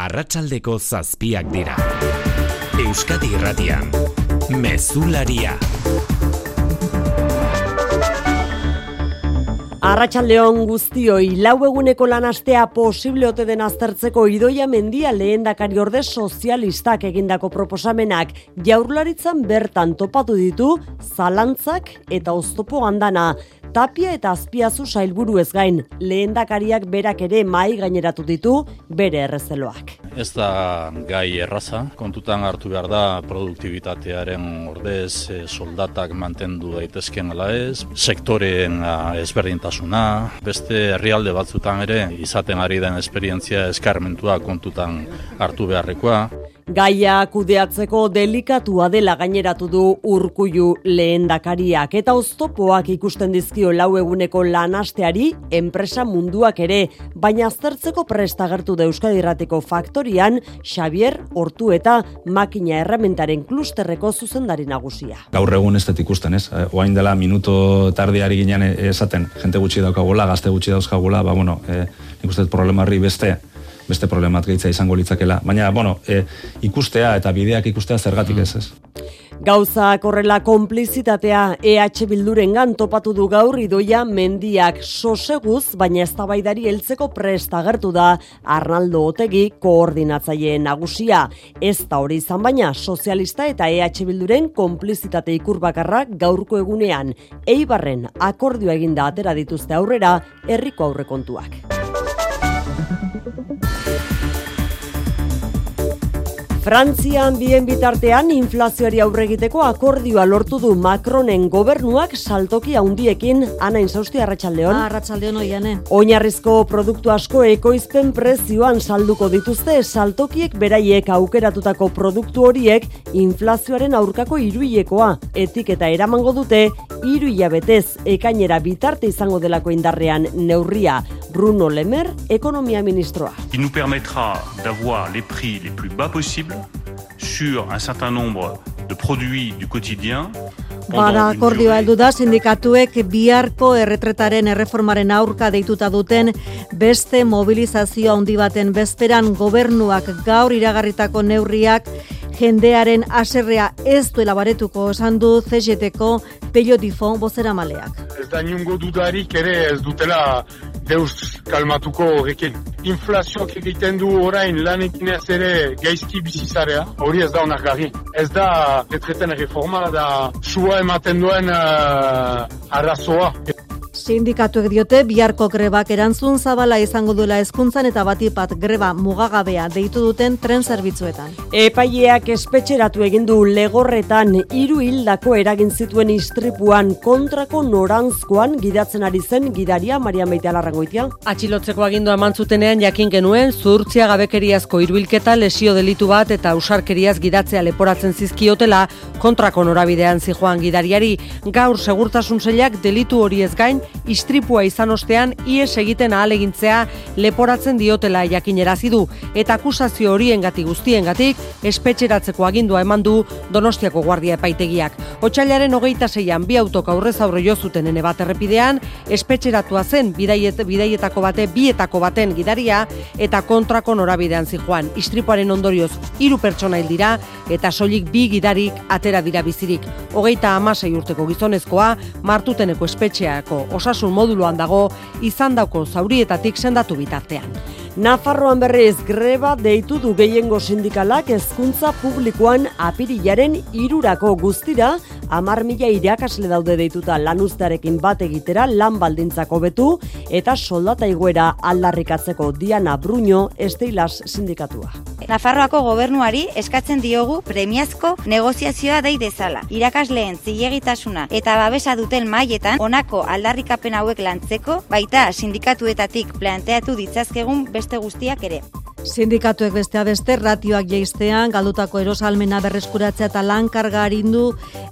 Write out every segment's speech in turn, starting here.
arratsaldeko zazpiak dira. Euskadi irratian, mezularia. Arratxaldeon guztioi, lau eguneko lanastea posible ote den aztertzeko idoia mendia lehen dakari orde sozialistak egindako proposamenak jaurlaritzan bertan topatu ditu zalantzak eta oztopo handana. Tapia eta azpiazu sailburu ez gain, lehendakariak berak ere mai gaineratu ditu bere errezeloak. Ez da gai erraza, kontutan hartu behar da produktibitatearen ordez e, soldatak mantendu daitezken ala ez, sektoreen ezberdintasuna, beste herrialde batzutan ere izaten ari den esperientzia eskarmentua kontutan hartu beharrekoa. Gaia kudeatzeko delikatua dela gaineratu du urkuiu lehendakariak eta oztopoak ikusten dizkio lau eguneko lanasteari enpresa munduak ere, baina aztertzeko prestagertu da Euskadi Irrateko faktorian Xavier Hortu eta makina errementaren klusterreko zuzendari nagusia. Gaur egun ez ikusten, ez? Eh, oain dela minuto tardiari ginen esaten, jente gutxi daukagula, gazte gutxi dauzkagula, ba, bueno, e, ikustet problemarri beste beste problemat gehitza izango litzakela. Baina, bueno, e, ikustea eta bideak ikustea zergatik ez, ez? Gauza korrela konplizitatea EH Bilduren topatu du gaur idoia mendiak soseguz, baina ez tabaidari heltzeko prest agertu da Arnaldo Otegi koordinatzaile nagusia. Ez da hori izan baina sozialista eta EH Bilduren konplizitate ikurbakarra gaurko egunean. Eibarren akordioa eginda atera dituzte aurrera herriko aurrekontuak. Frantzian bien bitartean inflazioari aurre egiteko akordioa lortu du Macronen gobernuak saltoki handiekin ana insausti arratsaldeon. Ah, arratsaldeon oiane. Oinarrizko produktu asko ekoizpen prezioan salduko dituzte saltokiek beraiek aukeratutako produktu horiek inflazioaren aurkako iruilekoa. Etiketa eramango dute hiru hilabetez ekainera bitarte izango delako indarrean neurria. Bruno Lemer, ekonomia ministroa. Il nous permettra d'avoir les prix les plus bas possibles sur un certain nombre de produits du quotidien Bada akordioa heldu da sindikatuek biharko erretretaren erreformaren aurka deituta duten beste mobilizazio handi baten bezperan gobernuak gaur iragarritako neurriak jendearen aserrea ez duela baretuko esan du CGT-ko Pello Difon bozera maleak. Ez da niongo dudarik ere ez dutela deus kalmatuko horrekin. Inflazioak egiten du orain lanekin ez ere gaizki bizizarea, hori ez da onak gari. Ez da etreten reforma, da sua ematen duen uh, arrazoa. Sindikatuek diote biharko grebak erantzun zabala izango duela hezkuntzan eta batipat greba mugagabea deitu duten tren zerbitzuetan. Epaileak espetxeratu egin du legorretan hiru hildako eragin zituen istripuan kontrako norantzkoan gidatzen ari zen gidaria Maria Meitea Larrangoitia. Atxilotzeko agindua eman zutenean jakin genuen zurtzia gabekeriazko hiruilketa lesio delitu bat eta usarkeriaz gidatzea leporatzen zizkiotela kontrako norabidean zijoan gidariari gaur segurtasun zeilak delitu hori ez gain istripua izan ostean ies egiten ahalegintzea leporatzen diotela jakinerazi du eta akusazio horiengatik guztiengatik espetxeratzeko agindua eman du Donostiako Guardia Epaitegiak. Otsailaren hogeita zeian bi autok aurrez aurre jo zuten ene bat errepidean, espetxeratua zen bidaiet, bidaietako bate bietako baten gidaria eta kontrako norabidean zijoan. Istripuaren ondorioz hiru pertsona hil dira eta soilik bi gidarik atera dira bizirik. Hogeita amasei urteko gizonezkoa martuteneko espetxeako osasun moduloan dago izan dauko zaurietatik sendatu bitartean. Nafarroan berriz greba deitu du gehiengo sindikalak hezkuntza publikoan apirilaren irurako guztira amar mila irakasle daude deituta lanuztearekin bat egitera lan baldintzako betu eta soldata iguera aldarrikatzeko Diana Bruño esteilas sindikatua. Nafarroako gobernuari eskatzen diogu premiazko negoziazioa dei dezala. Irakasleen zilegitasuna eta babesa duten mailetan honako aldarrikapen hauek lantzeko baita sindikatuetatik planteatu ditzazkegun beste guztiak ere. Sindikatuek bestea beste ratioak jeistean, galdutako erosalmena berreskuratzea eta lan karga harindu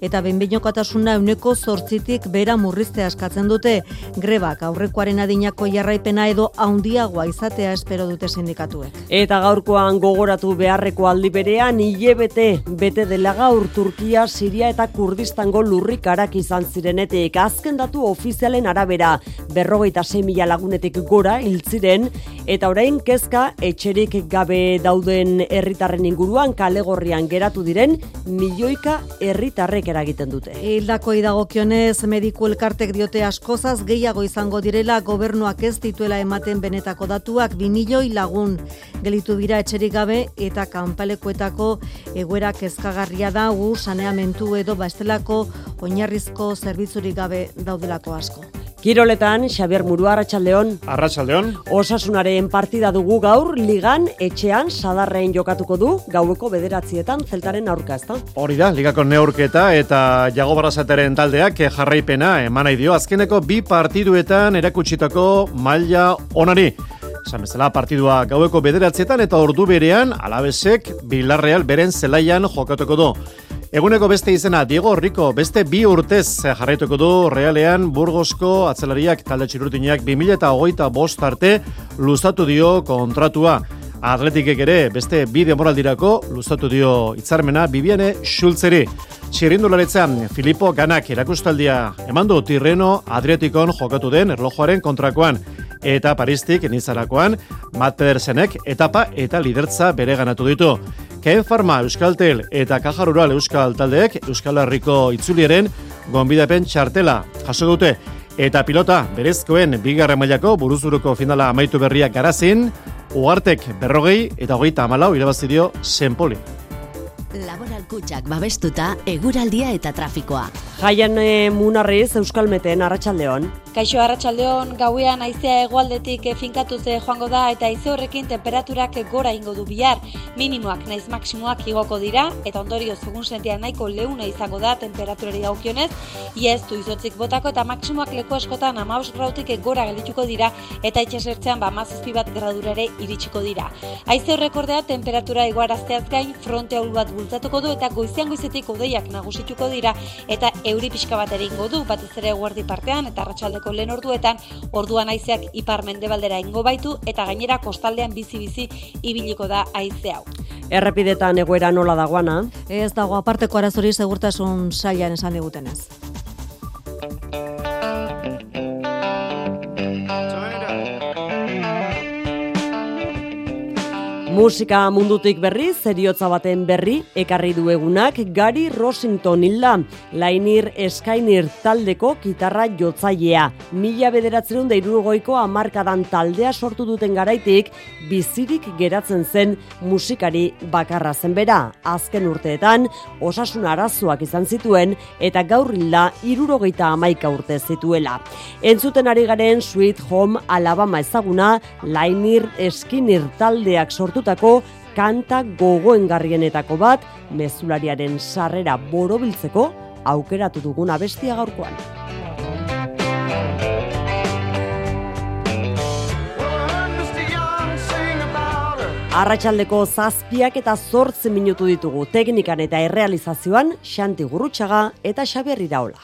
eta benbeinokatasuna euneko zortzitik bera murriztea eskatzen dute. Grebak aurrekoaren adinako jarraipena edo haundiagoa izatea espero dute sindikatuek. Eta gaurkoan gogoratu beharreko aldi berean, hilebete bete dela gaur Turkia, Siria eta Kurdistango lurrikarak izan zirenetik. Azken datu ofizialen arabera, berrogeita mila lagunetik gora hiltziren eta orain kezka etxeri etxerik gabe dauden herritarren inguruan kalegorrian geratu diren milioika herritarrek eragiten dute. Hildako idagokionez mediku elkartek diote askozaz gehiago izango direla gobernuak ez dituela ematen benetako datuak 2 milioi lagun gelitu dira etxerik gabe eta kanpalekuetako egoera kezkagarria da gu saneamentu edo bastelako oinarrizko zerbitzurik gabe daudelako asko. Kiroletan, Xabier Murua, Arratxaldeon. Arratxaldeon. Osasunaren partida dugu gaur, ligan, etxean, sadarrein jokatuko du, gaueko bederatzietan, zeltaren aurka ezta. Hori da, ligako neurketa eta jago barazateren taldeak jarraipena eman nahi dio, azkeneko bi partiduetan erakutsitako maila onari. Esan bezala partidua gaueko bederatzietan eta ordu berean, alabesek, Bilarreal beren zelaian jokatuko du. Eguneko beste izena Diego Rico beste bi urtez jarraituko du Realean Burgosko atzelariak talde txirurtinak 2008 bost arte luzatu dio kontratua. Atletikek ere beste bi demoraldirako luzatu dio hitzarmena Bibiane Schultzeri. Txirrindularetzan Filippo Ganak erakustaldia emandu Tirreno Adriatikon jokatu den erlojuaren kontrakoan eta Paristik nizarakoan Matt Pedersenek etapa eta lidertza bere ganatu ditu. Ken Farma Euskaltel eta Kaja Rural Euskal taldeek Euskal Herriko itzulieren gonbidapen txartela jaso dute eta pilota berezkoen bigarren mailako buruzuruko finala amaitu berriak garazin, uartek berrogei eta hogeita amalau irabazidio senpoli. Laboral kutsak babestuta, eguraldia eta trafikoa. Jaian e, munarriz Euskalmeten Arratsaldeon. Kaixo Arratsaldeon gauean haizea hegoaldetik finkatu ze joango da eta haize horrekin temperaturak gora ingo du bihar. Minimoak naiz maksimoak igoko dira eta ondorio segun sentia nahiko leuna izango da temperaturari dagokionez. Iez du izotzik botako eta maksimoak leku askotan 15 gradutik gora geldituko dira eta itsasertzean ba 17 bat gradurare iritsiko dira. Haize horrek ordea temperatura igoarazteaz gain fronte ahul bat bultzatuko du eta goizean goizetik odeiak nagusituko dira eta euri pixka bat ere ingo du batez ere guardi partean eta arratsaldeko lehen orduetan orduan haizeak ipar mendebaldera ingo baitu eta gainera kostaldean bizi-bizi ibiliko da haize hau. Errepidetan egoera nola dagoana? Ez dago aparteko arazori segurtasun sailan esan digutenez. Musika mundutik berri, zeriotza baten berri, ekarri du egunak Gary Rosington hilda, lainir eskainir taldeko gitarra jotzailea. Mila bederatzerun deirugoiko amarkadan taldea sortu duten garaitik, bizirik geratzen zen musikari bakarra zen bera. Azken urteetan, osasun arazoak izan zituen, eta gaur hilda irurogeita amaika urte zituela. Entzuten ari garen Sweet Home Alabama ezaguna, lainir eskinir taldeak sortuta kanta gogoengarrienetako bat mezulariaren sarrera borobiltzeko aukeratu duguna bestia gaurkoan. Arratxaldeko zazpiak eta zortzen minutu ditugu teknikan eta errealizazioan Xanti Gurrutxaga eta Xabier Iraola.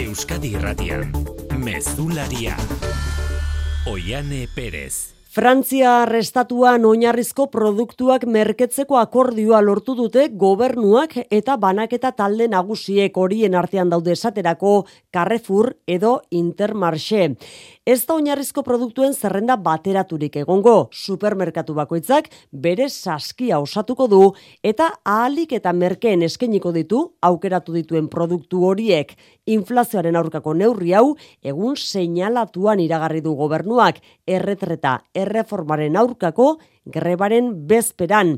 Euskadi Irratian, Mezularia, Oiane Perez. Frantzia restatuan oinarrizko produktuak merketzeko akordioa lortu dute gobernuak eta banaketa talde nagusiek horien artean daude esaterako Carrefour edo Intermarché. Ez da oinarrizko produktuen zerrenda bateraturik egongo, supermerkatu bakoitzak bere saskia osatuko du eta ahalik eta merkeen eskeniko ditu aukeratu dituen produktu horiek. Inflazioaren aurkako neurri hau egun seinalatuan iragarri du gobernuak erretreta erreformaren aurkako grebaren bezperan.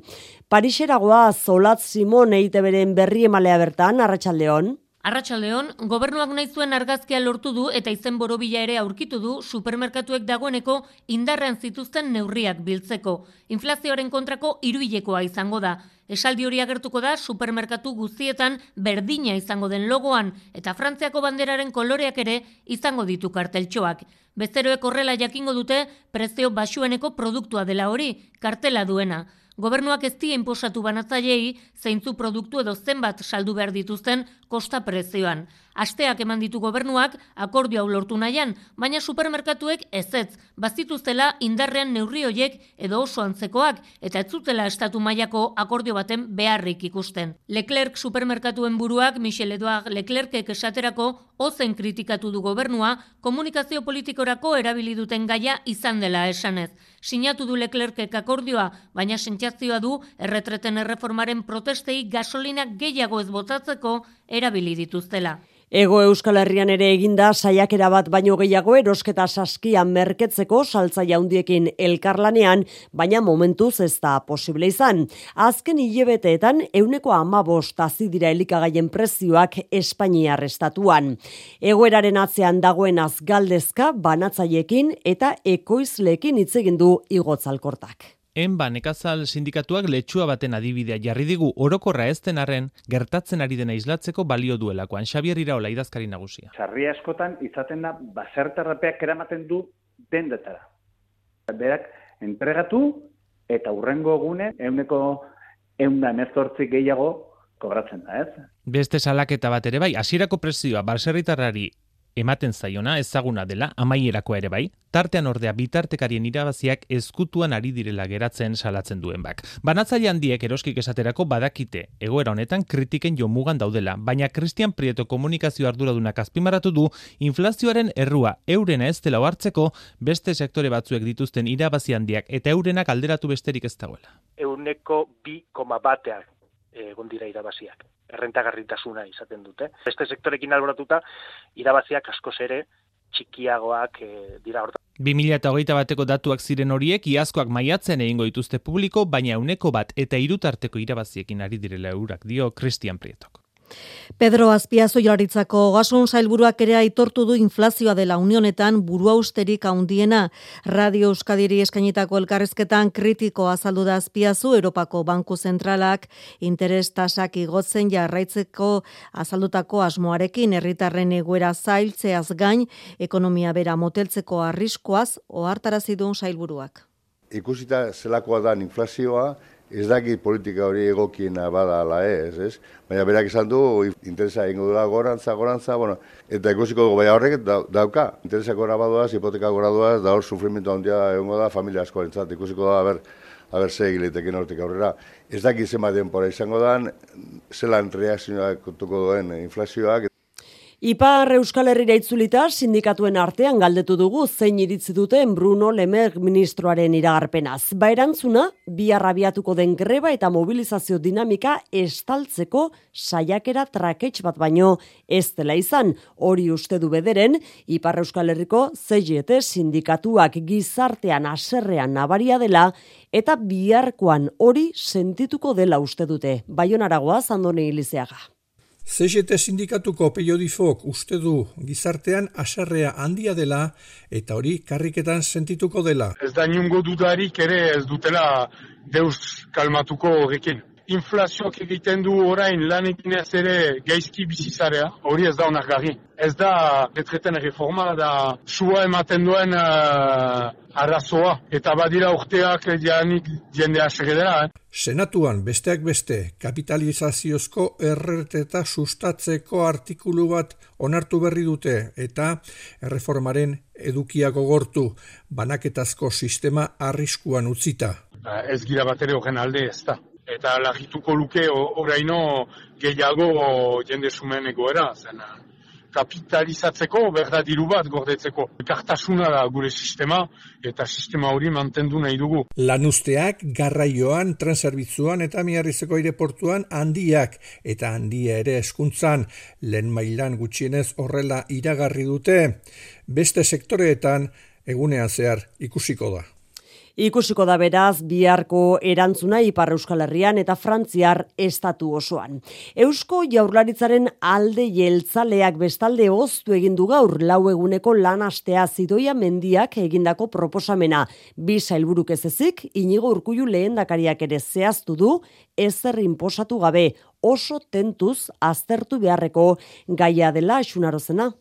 Parixeragoa Zolat Simon eite beren berri emalea bertan, Arratxaldeon. Arratxaldeon, gobernuak nahi zuen argazkia lortu du eta izen borobila ere aurkitu du supermerkatuek dagoeneko indarrean zituzten neurriak biltzeko. Inflazioaren kontrako iruilekoa izango da. Esaldi hori agertuko da supermerkatu guztietan berdina izango den logoan eta Frantziako banderaren koloreak ere izango ditu karteltxoak. Besteroek horrela jakingo dute prezio basueneko produktua dela hori, kartela duena. Gobernuak ez die inposatu banatzailei zeintzu produktu edo zenbat saldu behar dituzten kosta prezioan. Asteak eman ditu gobernuak akordio hau lortu nahian, baina supermerkatuek ezetz, bazituztela indarrean neurri hoiek edo oso antzekoak eta ez zutela estatu mailako akordio baten beharrik ikusten. Leclerc supermerkatuen buruak Michel Edouard Leclercek esaterako ozen kritikatu du gobernua komunikazio politikorako erabili duten gaia izan dela esanez. Sinatu du Leclercek akordioa, baina sentsazioa du erretreten erreformaren protestei gasolinak gehiago ez botatzeko erabili dituztela. Ego Euskal Herrian ere eginda saiakera bat baino gehiago erosketa saskian merketzeko saltza jaundiekin elkarlanean, baina momentuz ez da posible izan. Azken hilebeteetan euneko amabost dira elikagaien prezioak Espainiar estatuan. Egoeraren atzean dagoen azgaldezka banatzaiekin eta ekoizlekin hitz igotzalkortak. Enba nekazal sindikatuak letxua baten adibidea jarri digu orokorra ez denarren gertatzen ari dena islatzeko balio duelakoan. Xabier Iraola idazkari nagusia. Sarria askotan izaten da basertarrapeak eramaten du dendetara. Berak entregatu eta urrengo egune euneko eundan ezortzik gehiago kobratzen da, ez? Beste salaketa bat ere bai, hasierako presioa baserritarrari ematen zaiona ezaguna dela amaierako ere bai, tartean ordea bitartekarien irabaziak ezkutuan ari direla geratzen salatzen duen bak. Banatzaile handiek eroskik esaterako badakite, egoera honetan kritiken jo mugan daudela, baina Christian Prieto komunikazio arduradunak azpimarratu du inflazioaren errua eurena ez dela hartzeko beste sektore batzuek dituzten irabazi handiak eta eurenak alderatu besterik ez dagoela. Euneko bi koma bateak egon dira irabaziak. Errentagarritasuna izaten dute. Beste sektorekin alboratuta, irabaziak askoz ere txikiagoak e, dira horta. 2008 bateko datuak ziren horiek, iazkoak maiatzen egingo dituzte publiko, baina uneko bat eta irutarteko irabaziekin ari direla eurak, dio Christian Prietok. Pedro Azpiazu jolaritzako gasun zailburuak ere aitortu du inflazioa dela unionetan buru austerik handiena. Radio Euskadiri eskainitako elkarrezketan kritiko azaldu da Azpiazu Europako Banku Zentralak interes tasak igotzen jarraitzeko azaldutako asmoarekin herritarren egoera zailtzeaz gain ekonomia bera moteltzeko arriskoaz ohartarazi duen zailburuak. Ikusita zelakoa da inflazioa, ez daki politika hori egokiena bada ala ez, ez? Baina berak izan du, interesa ingo dula gorantza, gorantza, bueno, eta ikusiko dugu, baina horrek dauka, interesa gora badoaz, hipoteka gora duaz, da hor sufrimentu handia egongo da, familia asko entzat, ikusiko da, haber, haber ze egiletekin hortik aurrera. Ez daki zema denpora izango dan, zelan reakzioak duen inflazioak, Ipar Euskal Herriera itzulita sindikatuen artean galdetu dugu zein iritzi duten Bruno Lemer ministroaren iragarpenaz. Ba erantzuna, bi arrabiatuko den greba eta mobilizazio dinamika estaltzeko saiakera traketx bat baino ez dela izan. Hori uste du bederen, Ipar Euskal Herriko zeiete sindikatuak gizartean aserrean nabaria dela eta biharkoan hori sentituko dela uste dute. Baionaragoa zandone ilizeaga. CGT sindikatuko periodifok uste du gizartean asarrea handia dela eta hori karriketan sentituko dela. Ez da niongo dudarik ere ez dutela deus kalmatuko horrekin. Inflazioak egiten du orain lanekin ez ere gaizki bizizarea, hori ez da gari. Ez da detreten reforma da sua ematen duen uh, arrazoa eta badira urteak janik jende asegedera. Eh? Senatuan besteak beste kapitalizaziozko erreteta sustatzeko artikulu bat onartu berri dute eta erreformaren edukiago gortu banaketazko sistema arriskuan utzita. Ba, ez gira bat ere horren alde ez da. Eta lagituko luke oraino gehiago jende sumen egoera. Zena kapitalizatzeko, berda diru bat gordetzeko. Kartasuna da gure sistema, eta sistema hori mantendu nahi dugu. Lanuzteak, garraioan, transerbitzuan eta miarrizeko aireportuan handiak, eta handia ere eskuntzan, lehen mailan gutxienez horrela iragarri dute. Beste sektoreetan, egunean zehar ikusiko da. Ikusiko da beraz biharko erantzuna Ipar Euskal Herrian eta Frantziar estatu osoan. Eusko Jaurlaritzaren alde jeltzaleak bestalde oztu egin du gaur lau eguneko lan astea zidoia mendiak egindako proposamena. Bi sailburuk ez ezik, inigo urkullu lehendakariak ere zehaztu du, ezer inposatu gabe oso tentuz aztertu beharreko gaia dela xunarozena.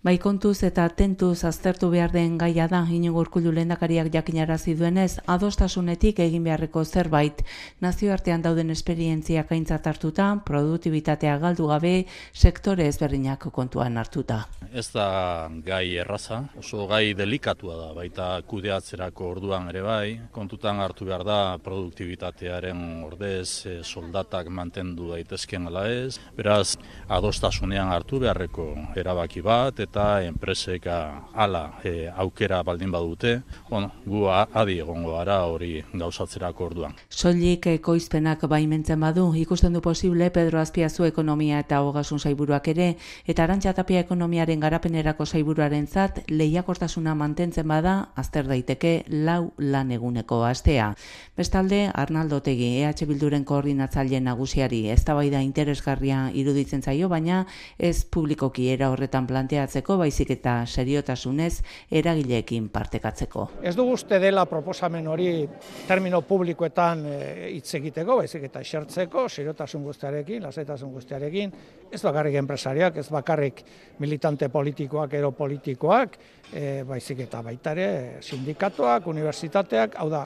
Bai kontuz eta tentuz aztertu behar den gaia da, inigo urkullu lehendakariak jakinarazi duenez, adostasunetik egin beharreko zerbait, nazioartean dauden esperientziak aintzat hartuta, produktibitatea galdu gabe, sektore ezberdinak kontuan hartuta. Ez da gai erraza, oso gai delikatua da, baita kudeatzerako orduan ere bai, kontutan hartu behar da produktibitatearen ordez e, soldatak mantendu daitezken ala ez, beraz adostasunean hartu beharreko erabaki bat, eta enpresek ala e, aukera baldin badute, bueno, gu adi egongo gara hori gauzatzerako orduan. Soilik ekoizpenak baimentzen badu, ikusten du posible Pedro Azpiazu ekonomia eta hogasun zaiburuak ere, eta arantxatapia ekonomiaren garapenerako zaiburuaren zat, lehiakortasuna mantentzen bada, azter daiteke lau lan eguneko astea. Bestalde, Arnaldo Tegi, EH Bilduren koordinatzaile nagusiari, ez da interesgarria iruditzen zaio, baina ez publikoki era horretan planteatzen hartzeko, baizik eta seriotasunez eragileekin partekatzeko. Ez du uste dela proposamen hori termino publikoetan eh, hitz egiteko, baizik eta xertzeko, seriotasun guztiarekin, lasaitasun guztiarekin, ez bakarrik enpresariak, ez bakarrik militante politikoak, ero politikoak, e, baizik eta baitare sindikatuak, unibertsitateak, hau da,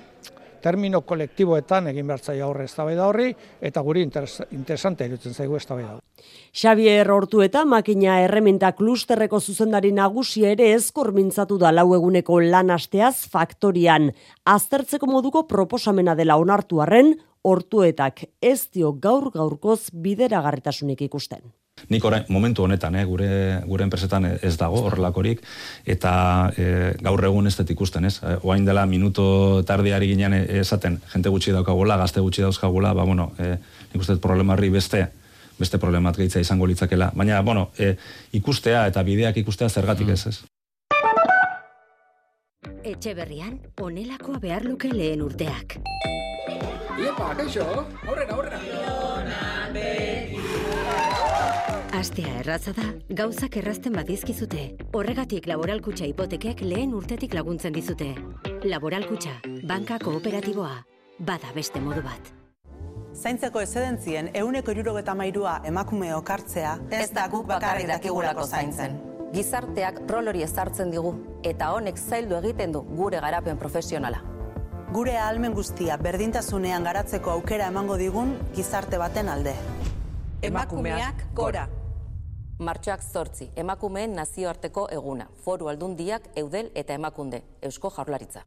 termino kolektiboetan egin behar zaila horre eztabaida horri, eta guri interesante irutzen zaigu eztabaida. Xavier Hortu eta makina errementa klusterreko zuzendari nagusi ere ezkor mintzatu da lau eguneko lan asteaz faktorian. Aztertzeko moduko proposamena dela onartu arren, hortuetak ez dio gaur gaurkoz bideragarritasunik ikusten. Nik orain, momentu honetan, eh, gure, gure enpresetan ez dago horrelakorik, eta eh, gaur egun ez ikusten, ez? Eh, oain dela minuto tardiari ginean esaten, jente gutxi daukagula, gazte gutxi dauzkagula, ba, bueno, eh, nik uste problemarri beste, beste problemat gehitza izango litzakela. Baina, bueno, eh, ikustea eta bideak ikustea zergatik ez, ez? Etxe berrian, onelakoa behar luke lehen urteak. Iepa, kaixo, aurrera, aurrera. Astea erraza da, gauzak errazten badizkizute. Horregatik laboralkutxa hipotekek lehen urtetik laguntzen dizute. Laboralkutxa, banka kooperatiboa, bada beste modu bat. Zaintzeko ezedentzien euneko irurogeta mairua emakume okartzea ez da guk bakarrik dakigulako zaintzen. Gizarteak rol hori ezartzen digu eta honek zaildu egiten du gure garapen profesionala. Gure ahalmen guztia berdintasunean garatzeko aukera emango digun gizarte baten alde. Emakumeak gora. Martxoak zortzi, emakumeen nazioarteko eguna, foru aldundiak, eudel eta emakunde, eusko jaurlaritza.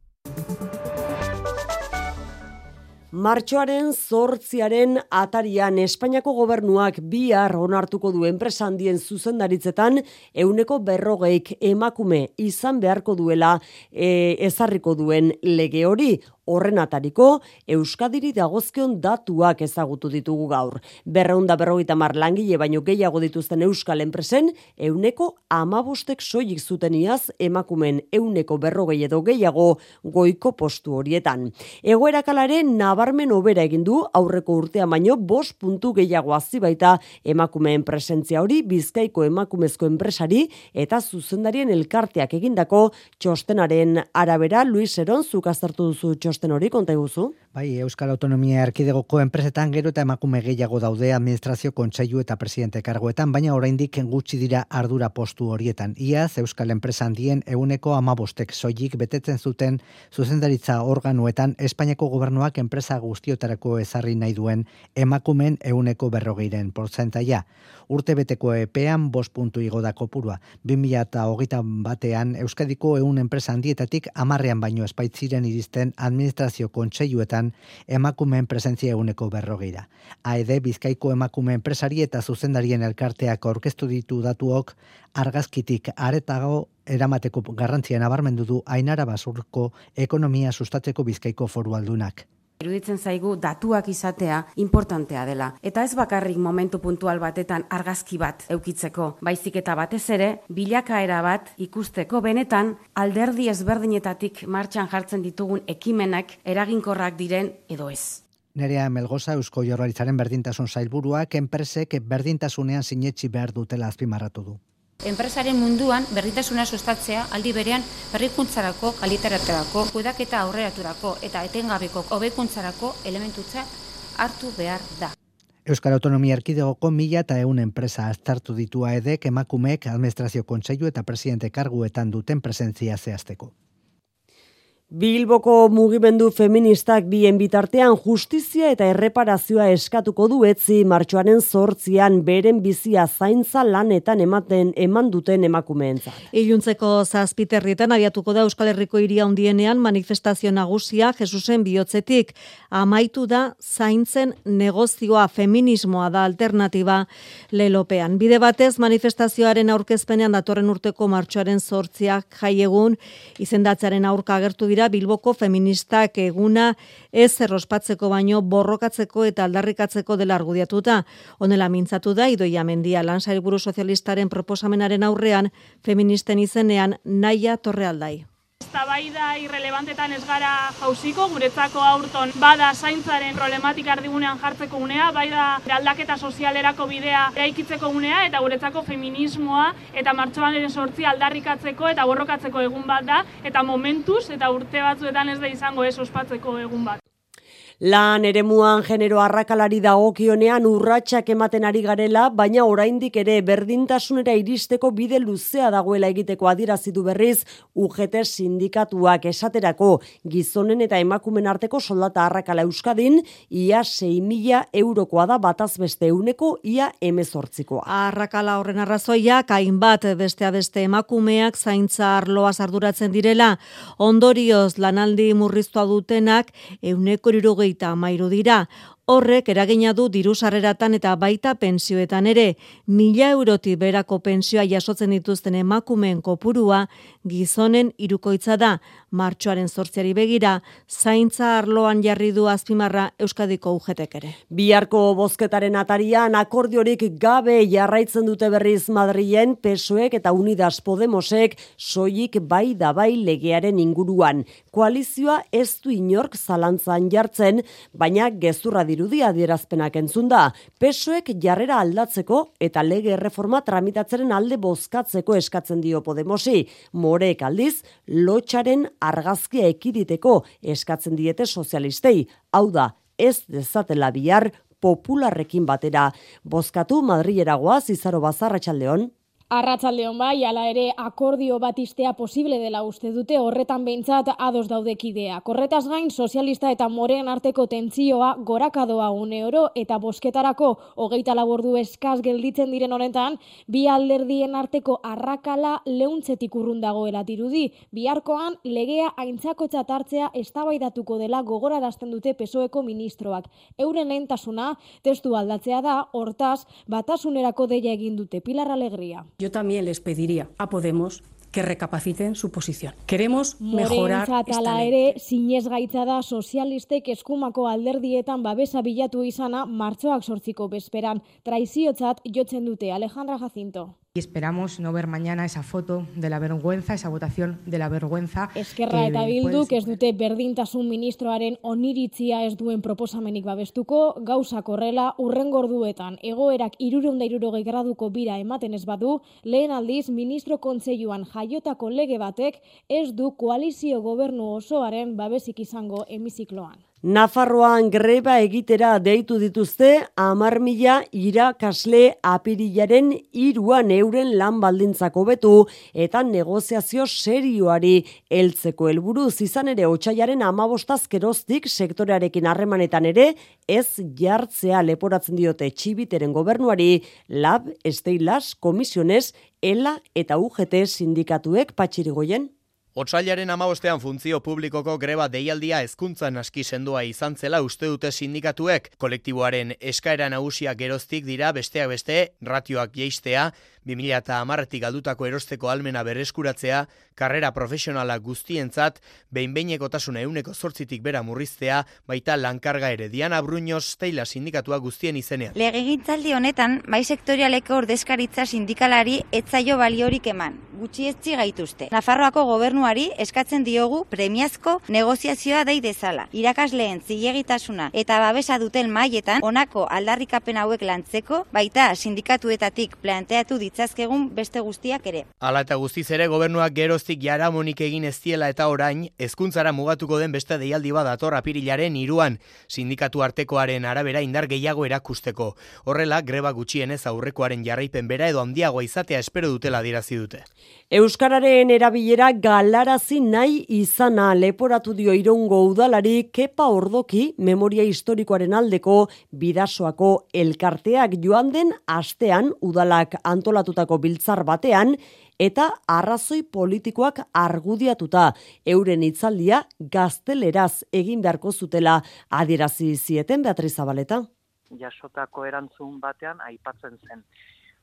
Martxoaren zortziaren atarian Espainiako gobernuak bihar onartuko du enpresandien zuzendaritzetan euneko berrogeik emakume izan beharko duela e, ezarriko duen lege hori horren atariko Euskadiri dagozkion datuak ezagutu ditugu gaur. Berreunda berrogeita mar langile baino gehiago dituzten Euskal enpresen, euneko amabostek soilik zuten iaz emakumen euneko berrogei edo gehiago goiko postu horietan. Egoera kalare nabarmen obera egin du aurreko urtea baino bost puntu gehiago hazi baita emakumeen presentzia hori bizkaiko emakumezko enpresari eta zuzendarien elkarteak egindako txostenaren arabera Luis Eron zuk aztertu duzu txosten txosten hori konta eguzu? Bai, Euskal Autonomia Erkidegoko enpresetan gero eta emakume gehiago daude administrazio kontseilu eta presidente kargoetan, baina oraindik gutxi dira ardura postu horietan. Iaz, Euskal enpresan dien euneko amabostek soilik betetzen zuten zuzendaritza organuetan Espainiako gobernuak enpresa guztiotarako ezarri nahi duen emakumen euneko berrogeiren portzentaia. Urte beteko epean bost puntu igo da kopurua. 2000 eta hogeita batean Euskadiko eun enpresa handietatik amarrean baino espaitziren iristen administrazio kontseiluetan emakumeen presentzia eguneko berrogeira. AED Bizkaiko emakume enpresari eta zuzendarien elkarteak aurkeztu ditu datuok argazkitik aretago eramateko garrantzia nabarmendu du Ainara Basurko ekonomia sustatzeko Bizkaiko foru aldunak. Iruditzen zaigu datuak izatea importantea dela. Eta ez bakarrik momentu puntual batetan argazki bat eukitzeko. Baizik eta batez ere, bilakaera bat ikusteko benetan alderdi ezberdinetatik martxan jartzen ditugun ekimenak eraginkorrak diren edo ez. Nerea Melgoza Eusko Jorraritzaren berdintasun zailburuak enpresek berdintasunean sinetxi behar dutela azpimarratu du. Enpresaren munduan berritasuna sustatzea aldi berean berrikuntzarako, kalitaraterako, kudaketa aurreraturako eta etengabeko hobekuntzarako elementutza hartu behar da. Euskal Autonomia Erkidegoko mila eta eun enpresa aztartu ditua edek emakumeek administrazio kontseilu eta presidente karguetan duten presentzia zehazteko. Bilboko mugimendu feministak bien bitartean justizia eta erreparazioa eskatuko du etzi martxoaren zortzian beren bizia zaintza lanetan ematen eman duten emakumeentzat. Iluntzeko zazpiterrietan abiatuko da Euskal Herriko iria hundienean manifestazio nagusia Jesusen bihotzetik. Amaitu da zaintzen negozioa feminismoa da alternatiba lelopean. Bide batez manifestazioaren aurkezpenean datorren urteko martxoaren zortziak jaiegun izendatzaren aurka agertu dira dira Bilboko feministak eguna ez errospatzeko baino borrokatzeko eta aldarrikatzeko dela argudiatuta. Honela mintzatu da Idoia Mendia Lansailburu Sozialistaren proposamenaren aurrean feministen izenean Naia Torrealdai eztabaida irrelevantetan ez gara jausiko, guretzako aurton bada zaintzaren problematika ardigunean jartzeko unea, bai da aldaketa sozialerako bidea eraikitzeko unea, eta guretzako feminismoa eta martxoan ere sortzi aldarrikatzeko eta borrokatzeko egun bat da, eta momentuz eta urte batzuetan ez da izango ez ospatzeko egun bat. Lan eremuan genero arrakalari dagokionean urratsak ematen ari garela, baina oraindik ere berdintasunera iristeko bide luzea dagoela egiteko adirazitu berriz UGT sindikatuak esaterako gizonen eta emakumen arteko soldata arrakala euskadin ia 6.000 eurokoa da bataz beste euneko ia emezortzikoa. Arrakala horren arrazoia, kain bat bestea beste emakumeak zaintza arloa sarduratzen direla, ondorioz lanaldi murriztua dutenak euneko hogeita amairu dira. Horrek eragina du diru sarreratan eta baita pensioetan ere, mila euroti berako pensioa jasotzen dituzten emakumeen kopurua gizonen irukoitza da, martxoaren sortziari begira, zaintza arloan jarri du azpimarra Euskadiko ugetek ere. Biharko bozketaren atarian akordiorik gabe jarraitzen dute berriz Madrilen pesoek eta Unidas Podemosek soilik bai da bai legearen inguruan. Koalizioa ez du inork zalantzan jartzen, baina gezurra irudia adierazpenak entzunda, pesoek jarrera aldatzeko eta lege erreforma tramitatzeren alde bozkatzeko eskatzen dio Podemosi. Morek aldiz, lotxaren argazkia ekiditeko eskatzen diete sozialistei. Hau da, ez dezatela bihar popularrekin batera. Bozkatu Madrilera goaz, izaro bazarra txaldeon. Arratsaldeon bai, hala ere akordio bat istea posible dela uste dute horretan behintzat ados daudekidea. Korretaz gain, sozialista eta moren arteko tentzioa gorakadoa une oro eta bosketarako hogeita labordu eskaz gelditzen diren honetan, bi alderdien arteko arrakala leuntzetik urrun dagoela dirudi. Biharkoan, legea aintzako txatartzea estabaidatuko dela gogorarazten dute pesoeko ministroak. Euren lehentasuna, testu aldatzea da, hortaz, batasunerako deia egin dute Pilar Alegria. Yo también les pediría a Podemos que recapaciten su posición. Queremos mejorar esta ley. ere, sinez gaitza da sozialistek eskumako alderdietan babesa bilatu izana martxoak sortziko bezperan. Traiziotzat jotzen dute Alejandra Jacinto. Y esperamos no ver mañana esa foto de la vergüenza, esa votación de la vergüenza. Eskerra eta bilduk ez dute berdintasun ministroaren oniritzia ez duen proposamenik babestuko, gauza korrela urren gorduetan egoerak irureunda irurogei graduko bira ematen ez badu, lehen aldiz ministro kontseiluan jaiotako lege batek ez du koalizio gobernu osoaren babesik izango emizikloan. Nafarroan greba egitera deitu dituzte amar mila irakasle apirilaren iruan euren lan baldintzako betu eta negoziazio serioari heltzeko helburu izan ere otxaiaren amabostazkeroztik sektorearekin harremanetan ere ez jartzea leporatzen diote txibiteren gobernuari lab, esteilas, komisiones, ela eta UGT sindikatuek patxirigoien. Otsailaren amabostean funtzio publikoko greba deialdia hezkuntzan aski sendua izan zela uste dute sindikatuek. Kolektiboaren eskaera nagusia geroztik dira besteak beste ratioak jeistea, 2000 eta amarretik aldutako erosteko almena bereskuratzea, karrera profesionala guztientzat, behin-beineko tasuna euneko zortzitik bera murriztea, baita lankarga ere Diana Bruñoz teila sindikatua guztien izenean. Legegintzaldi honetan, bai sektorialeko ordezkaritza sindikalari etzaio baliorik eman, gutxi etzi gaituzte. Nafarroako gobernu gobernuari eskatzen diogu premiazko negoziazioa dei dezala. Irakasleen zilegitasuna eta babesa duten mailetan honako aldarrikapen hauek lantzeko baita sindikatuetatik planteatu ditzazkegun beste guztiak ere. Hala eta guztiz ere gobernuak geroztik jaramonik egin ez diela eta orain hezkuntzara mugatuko den beste deialdi bat dator apirilaren iruan sindikatu artekoaren arabera indar gehiago erakusteko. Horrela greba gutxienez aurrekoaren jarraipen bera edo handiagoa izatea espero dutela dirazi dute. Euskararen erabilera galarazi nahi izana leporatu dio irungo udalari kepa ordoki memoria historikoaren aldeko bidasoako elkarteak joan den astean udalak antolatutako biltzar batean eta arrazoi politikoak argudiatuta euren hitzaldia gazteleraz egin beharko zutela adierazi zieten Beatriz Zabaleta. Jasotako erantzun batean aipatzen zen.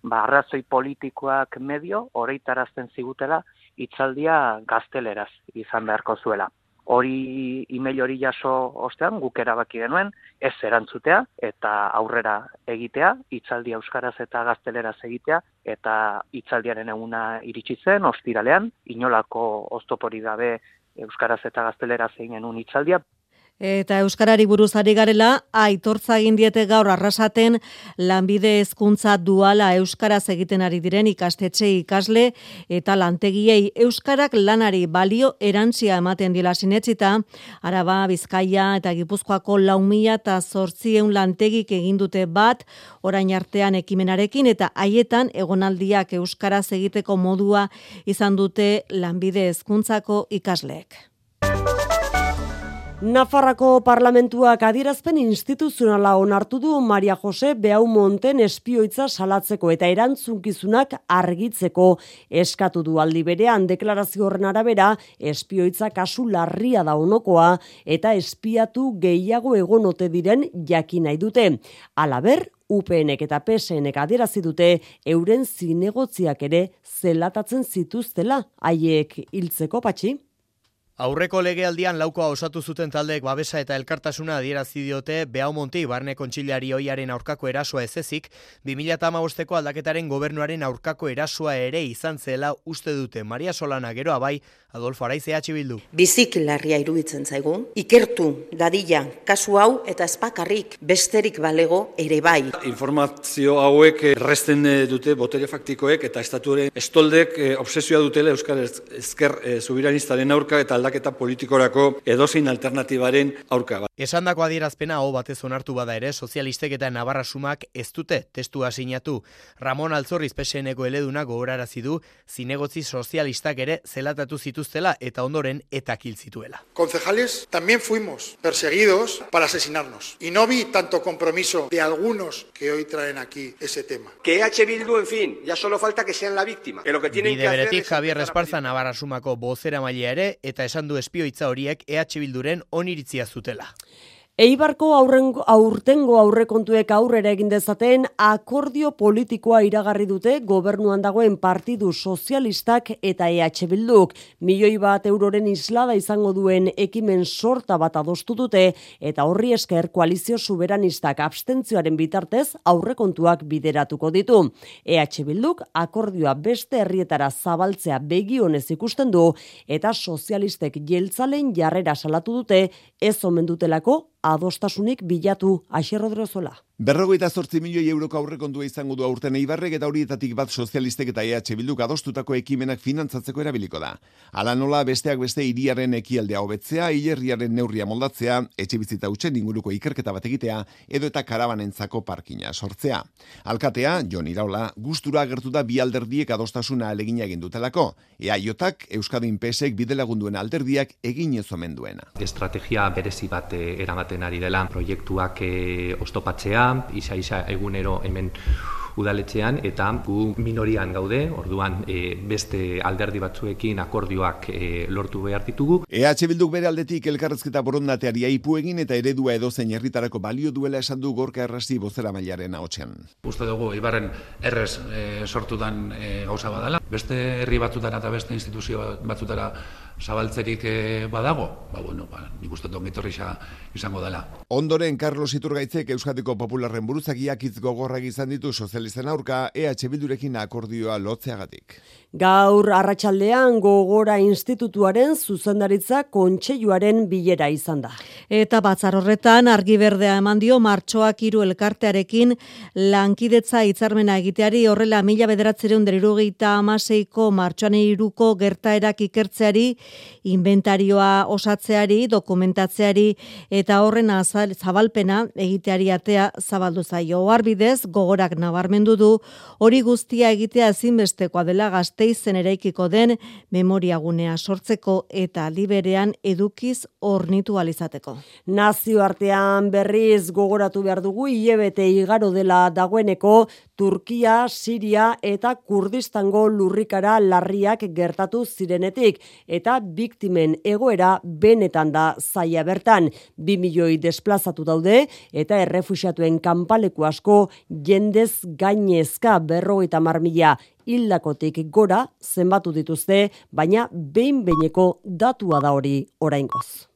Ba, arrazoi politikoak medio, oreitarazten zigutela, hitzaldia gazteleraz izan beharko zuela. Hori email hori jaso ostean guk erabaki genuen ez erantzutea eta aurrera egitea, hitzaldi euskaraz eta gazteleraz egitea eta hitzaldiaren eguna iritsi zen ostiralean inolako oztopori gabe euskaraz eta gazteleraz egin genuen hitzaldia Eta Euskarari buruz ari garela, aitortza egin diete gaur arrasaten lanbide hezkuntza duala Euskaraz egiten ari diren ikastetxe ikasle eta lantegiei Euskarak lanari balio erantzia ematen dila sinetzita, araba, bizkaia eta gipuzkoako laumila eta zortzieun lantegik egin dute bat, orain artean ekimenarekin eta haietan egonaldiak Euskaraz egiteko modua izan dute lanbide hezkuntzako ikasleek. Nafarrako parlamentuak adierazpen instituzionala onartu du Maria Jose Beaumonten espioitza salatzeko eta erantzunkizunak argitzeko eskatu du aldi berean deklarazio horren arabera espioitza kasu larria da onokoa eta espiatu gehiago egonote diren jakin nahi dute. Alaber, UPNek eta PSNek adierazi dute euren zinegotziak ere zelatatzen zituztela haiek hiltzeko patxi. Aurreko legealdian laukoa osatu zuten taldeek babesa eta elkartasuna adierazi diote Beaumonti barne kontxilari hoiaren aurkako erasoa ez ezik, 2008ko aldaketaren gobernuaren aurkako erasoa ere izan zela uste dute. Maria Solana geroa bai, Adolfo Araiz EH Bildu. Bizik larria iruditzen zaigu, ikertu dadila kasu hau eta espakarrik besterik balego ere bai. Informazio hauek resten dute botere faktikoek eta estatuaren estoldek eh, obsesioa dutela Euskal Ezker eh, Zubiranistaren aurka eta aldaketa politikorako edozein alternatibaren aurka. Esan dako adierazpena hau batez onartu bada ere, sozialistek eta Navarra sumak ez dute testua sinatu. Ramon Altzorriz PSNeko eleduna gogorarazi du zinegotzi sozialistak ere zelatatu zituztela eta ondoren eta zituela. Concejales también fuimos perseguidos para asesinarnos. Y no vi tanto compromiso de algunos que hoy traen aquí ese tema. Que H. Bildu, en fin, ya solo falta que sean la víctima. Que lo que tienen Bide beretik Javier Esparza Navarra sumako bozera mailea ere eta esan du espioitza horiek EH Bilduren oniritzia zutela. Eibarko aurrengo, aurtengo aurrekontuek aurrera egin dezaten akordio politikoa iragarri dute gobernuan dagoen partidu sozialistak eta EH Bilduk. Milioi bat euroren islada izango duen ekimen sorta bat adostu dute eta horri esker koalizio soberanistak abstentzioaren bitartez aurrekontuak bideratuko ditu. EH Bilduk akordioa beste herrietara zabaltzea begionez ikusten du eta sozialistek jeltzalen jarrera salatu dute ez omen dutelako adostasunik bilatu aixerrodrozola. Berrogeita zortzi milioi euroko aurrekondua izango du aurten eibarrek eta horietatik bat sozialistek eta EH Bilduk adostutako ekimenak finantzatzeko erabiliko da. Ala nola besteak beste hiriaren ekialdea hobetzea, hilerriaren neurria moldatzea, etxe bizita utxen inguruko ikerketa bat egitea, edo eta karabanentzako parkina sortzea. Alkatea, Jon Iraola, gustura agertu da bi alderdiek adostasuna alegina egin dutelako. Ea Euskadin pesek bidelagunduen alderdiak egin ez omen duena. Estrategia berezi bat eh, eramaten ari dela proiektuak eh, ostopatzea, isa isa egunero hemen udaletxean eta gu minorian gaude, orduan e, beste alderdi batzuekin akordioak e, lortu behar ditugu. EH Bilduk bere aldetik elkarrezketa borondateari aipu egin eta eredua edozein herritarako balio duela esan du gorka errasti bozera mailaren ahotsean. Uste dugu, Ibarren errez e, sortudan e, gauza badala. Beste herri batzutara eta beste instituzio batzutara zabaltzerik e, badago, ba, bueno, ba, nik uste izango dela. Ondoren, Carlos Iturgaitzek Euskadiko Popularren buruzakiak itz gogorrak izan ditu sozial sozialisten aurka EH Bildurekin akordioa lotzeagatik. Gaur arratsaldean gogora institutuaren zuzendaritza kontseiluaren bilera izan da. Eta batzar horretan argi berdea eman dio martxoak hiru elkartearekin lankidetza hitzarmena egiteari horrela mila bederatzereun derirogeita amaseiko martxoan iruko gertaerak ikertzeari, inventarioa osatzeari, dokumentatzeari eta horren azal, zabalpena egiteari atea zabaldu zaio. Oarbidez, gogorak nabarmendu du hori guztia egitea ezinbestekoa dela gazte izen eraikiko den memoriagunea sortzeko eta liberean edukiz ornitu alizateko. Nazioartean berriz gogoratu behar dugu hilebete igaro dela dagoeneko Turkia, Siria eta Kurdistango lurrikara larriak gertatu zirenetik eta biktimen egoera benetan da zaia bertan. Bi milioi desplazatu daude eta errefusiatuen kanpaleku asko jendez gainezka berrogeita marmila hildakotik gora zenbatu dituzte, baina behin behineko datua da hori oraingoz.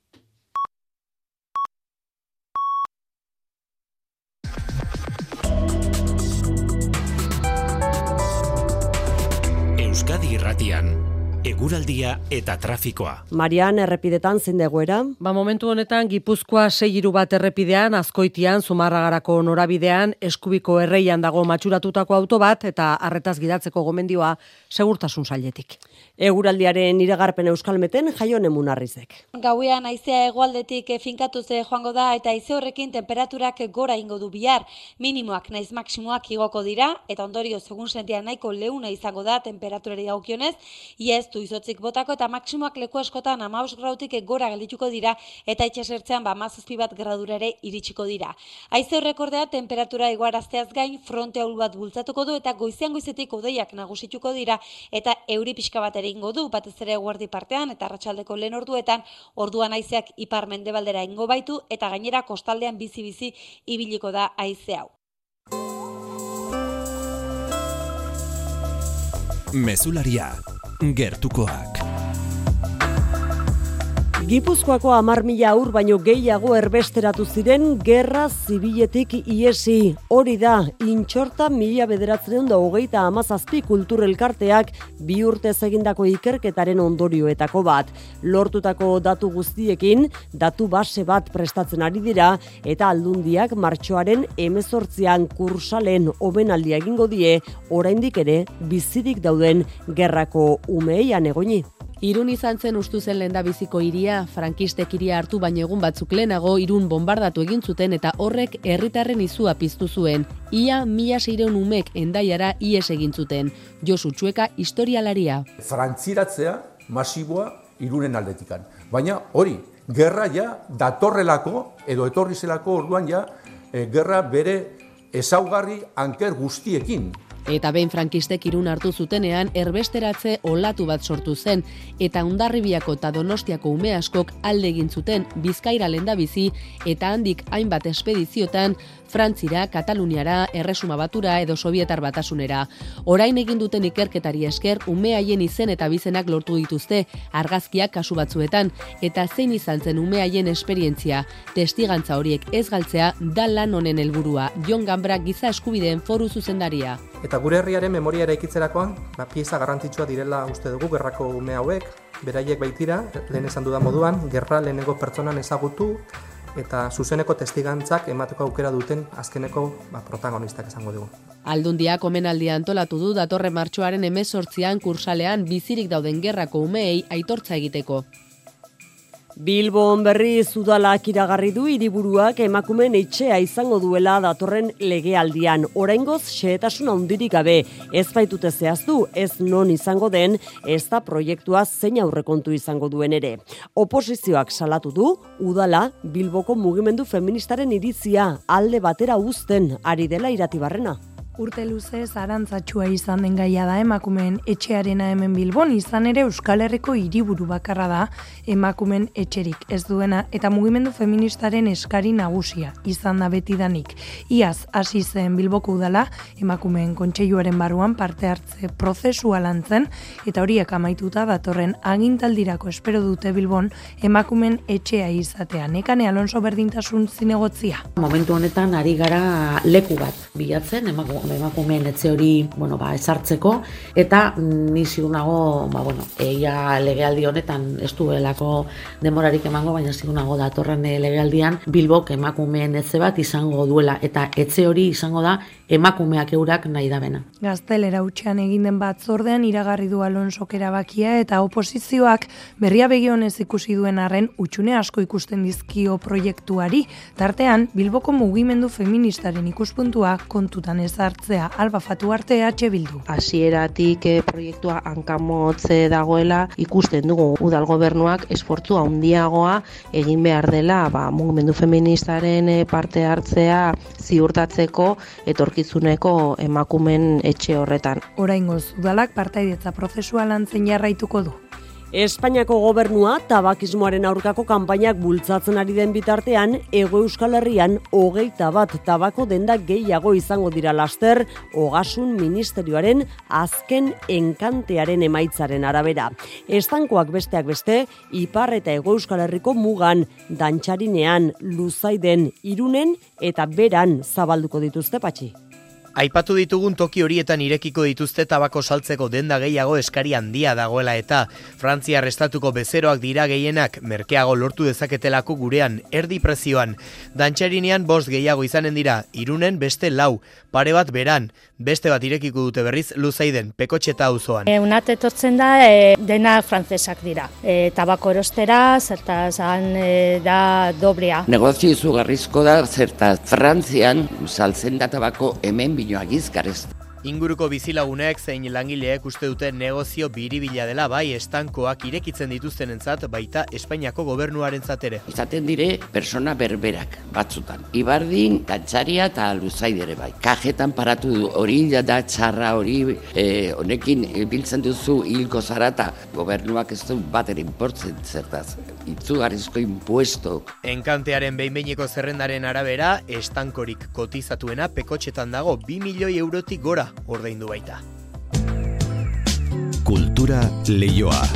Euskadi Irratian eguraldia eta trafikoa. Marian, errepidetan zein degoera? Ba, momentu honetan, Gipuzkoa seiru bat errepidean, azkoitian, zumarragarako norabidean, eskubiko erreian dago matxuratutako auto bat, eta arretaz gidatzeko gomendioa segurtasun sailetik. Eguraldiaren iragarpen euskalmeten jaio nemunarrizek. Gauean aizea egualdetik finkatu ze joango da eta aize horrekin temperaturak gora ingo du bihar. Minimoak naiz maksimoak igoko dira eta ondorio segun sentia nahiko leuna izango da temperaturari daukionez. Ia du izotzik botako eta maksimoak leku askotan amaus grautik gora geldituko dira eta itxasertzean ba mazazpi bat gradurere iritsiko dira. Aize horrek ordea temperatura iguarazteaz gain fronte bat bultzatuko du eta goizean goizetik odeiak nagusituko dira eta euri pixka bat ingo du, batez ere guardi partean eta arratsaldeko lehen orduetan, orduan haizeak ipar mendebaldera ingo baitu eta gainera kostaldean bizi-bizi ibiliko da haize hau. Mesularia, gertukoak. Gipuzkoako amar mila aur baino gehiago erbesteratu ziren gerra zibiletik iesi. Hori da, intxorta mila bederatzen da hogeita amazazpi kulturelkarteak bi urte egindako ikerketaren ondorioetako bat. Lortutako datu guztiekin, datu base bat prestatzen ari dira, eta aldundiak martxoaren emezortzian kursalen omenaldia egingo die, oraindik ere bizirik dauden gerrako umeian egoni. Irun izan zen ustu zen lenda biziko iria, frankistek iria hartu baino egun batzuk lehenago irun bombardatu egin zuten eta horrek herritarren izua piztu zuen. Ia mila seireun umek endaiara ies egin zuten. Josu Txueka historialaria. Frantziratzea masiboa irunen aldetikan. Baina hori, gerra ja datorrelako edo etorri zelako orduan ja e, gerra bere ezaugarri anker guztiekin. Eta behin frankistek irun hartu zutenean, erbesteratze olatu bat sortu zen, eta undarribiako eta donostiako ume askok alde egin zuten bizkaira lenda bizi, eta handik hainbat espediziotan, Frantzira, Kataluniara, Erresuma Batura edo Sovietar Batasunera. Orain egin duten ikerketari esker, ume haien izen eta bizenak lortu dituzte, argazkiak kasu batzuetan, eta zein izan zen ume haien esperientzia, testigantza horiek ez galtzea, da lan honen helburua. Jon Gambra giza eskubideen foru zuzendaria. Eta gure herriaren memoria eraikitzerakoan, ba, pieza garrantzitsua direla uste dugu gerrako ume hauek, beraiek baitira, lehen esan dudan moduan, gerra lehenengo pertsonan ezagutu, eta zuzeneko testigantzak emateko aukera duten azkeneko ba, protagonistak esango dugu. Aldundiak omenaldia antolatu du datorre martxoaren emezortzian kursalean bizirik dauden gerrako umeei aitortza egiteko. Bilbon berri zudalak iragarri du hiriburuak emakumen etxea izango duela datorren legealdian. Oraingoz xehetasun handirik gabe ez baitute zehaztu ez non izango den ez da proiektua zein aurrekontu izango duen ere. Oposizioak salatu du udala Bilboko mugimendu feministaren iritzia alde batera uzten ari dela iratibarrena urte luze zarantzatxua izan den gaia da emakumeen etxearena hemen Bilbon izan ere Euskal Herriko hiriburu bakarra da emakumen etxerik ez duena eta mugimendu feministaren eskari nagusia izan da beti danik. Iaz hasi zen Bilboko udala emakumeen kontseiluaren baruan parte hartze prozesua lantzen eta horiek amaituta datorren agintaldirako espero dute Bilbon emakumen etxea izatea. Nekane Alonso berdintasun zinegotzia. Momentu honetan ari gara leku bat bilatzen emakumen emakumeen etxe hori, bueno, ba, esartzeko, eta ni nago, ba, bueno, eia legealdi honetan ez duelako demorarik emango, baina nago datorren legealdian Bilbok emakumeen etxe bat izango duela, eta etxe hori izango da emakumeak eurak nahi da. Gaztelera utxean egin den batzordean iragarri du Alonso erabakia eta oposizioak berria begionez ikusi duen arren utxune asko ikusten dizkio proiektuari, tartean Bilboko mugimendu feministaren ikuspuntua kontutan ezartzea alba fatu arte EH Bildu. Hasieratik eh, proiektua hankamotze dagoela ikusten dugu udal gobernuak esfortzu handiagoa egin behar dela ba, mugimendu feministaren eh, parte hartzea ziurtatzeko etorkizuneko emakumen etxe horretan. Oraingoz udalak partaidetza prozesua lantzen jarraituko du. Espainiako gobernua tabakismoaren aurkako kanpainak bultzatzen ari den bitartean, ego euskal herrian hogeita bat tabako denda gehiago izango dira laster, ogasun ministerioaren azken enkantearen emaitzaren arabera. Estankoak besteak beste, ipar eta ego euskal herriko mugan, dantxarinean, luzaiden, irunen eta beran zabalduko dituzte patxi. Aipatu ditugun toki horietan irekiko dituzte tabako saltzeko denda gehiago eskari handia dagoela eta Frantzia restatuko bezeroak dira gehienak merkeago lortu dezaketelako gurean erdi prezioan. Dantxerinean bost gehiago izanen dira, irunen beste lau, pare bat beran, beste bat irekiko dute berriz luzaiden, pekotxeta auzoan. E, unat etortzen da e, dena frantzesak dira. E, tabako erostera, zertaz e, da dobrea. Negozio izugarrizko da, zertaz Frantzian saltzen da tabako hemen binoa gizkarez. Inguruko bizilagunek zein langileek uste dute negozio biribila dela bai estankoak irekitzen dituzten entzat baita Espainiako gobernuaren zatere. Izaten dire persona berberak batzutan. Ibardin, tantxaria eta luzaidere bai. Kajetan paratu du hori da txarra hori e, honekin biltzen duzu hilko zara gobernuak ez du bat ere importzen zertaz. Itzugarrizko impuesto. Enkantearen behinbeineko zerrendaren arabera, estankorik kotizatuena pekotxetan dago 2 milioi eurotik gora ordaindu baita. Kultura leioa.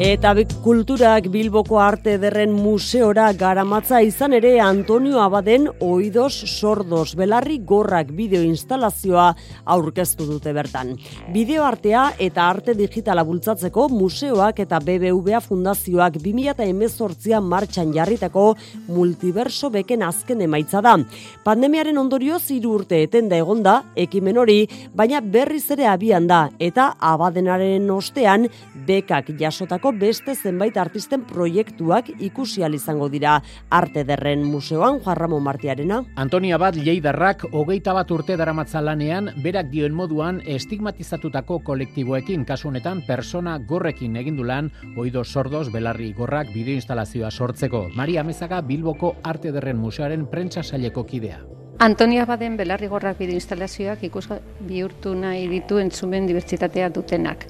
Eta kulturak Bilboko Arte Derren Museora garamatza izan ere Antonio Abaden oidos sordos belarri gorrak bideo instalazioa aurkeztu dute bertan. Bideo artea eta arte digitala bultzatzeko museoak eta BBVA fundazioak 2018an martxan jarritako multiverso beken azken emaitza da. Pandemiaren ondorio ziru urte etenda egonda ekimen hori, baina berriz ere abian da eta Abadenaren ostean bekak jasotako beste zenbait artisten proiektuak ikusi izango dira Arte Derren Museoan Juan Martiarena. Antonia Bat Lleidarrak hogeita bat urte daramatza lanean berak dioen moduan estigmatizatutako kolektiboekin kasu honetan persona gorrekin egindu lan oido sordos belarri gorrak bideoinstalazioa sortzeko. Maria Mezaga Bilboko Arte Derren Museoaren prentsa saileko kidea. Antonia Baden belarrigorrak bideo instalazioak ikus bihurtu nahi ditu entzumen dibertsitatea dutenak.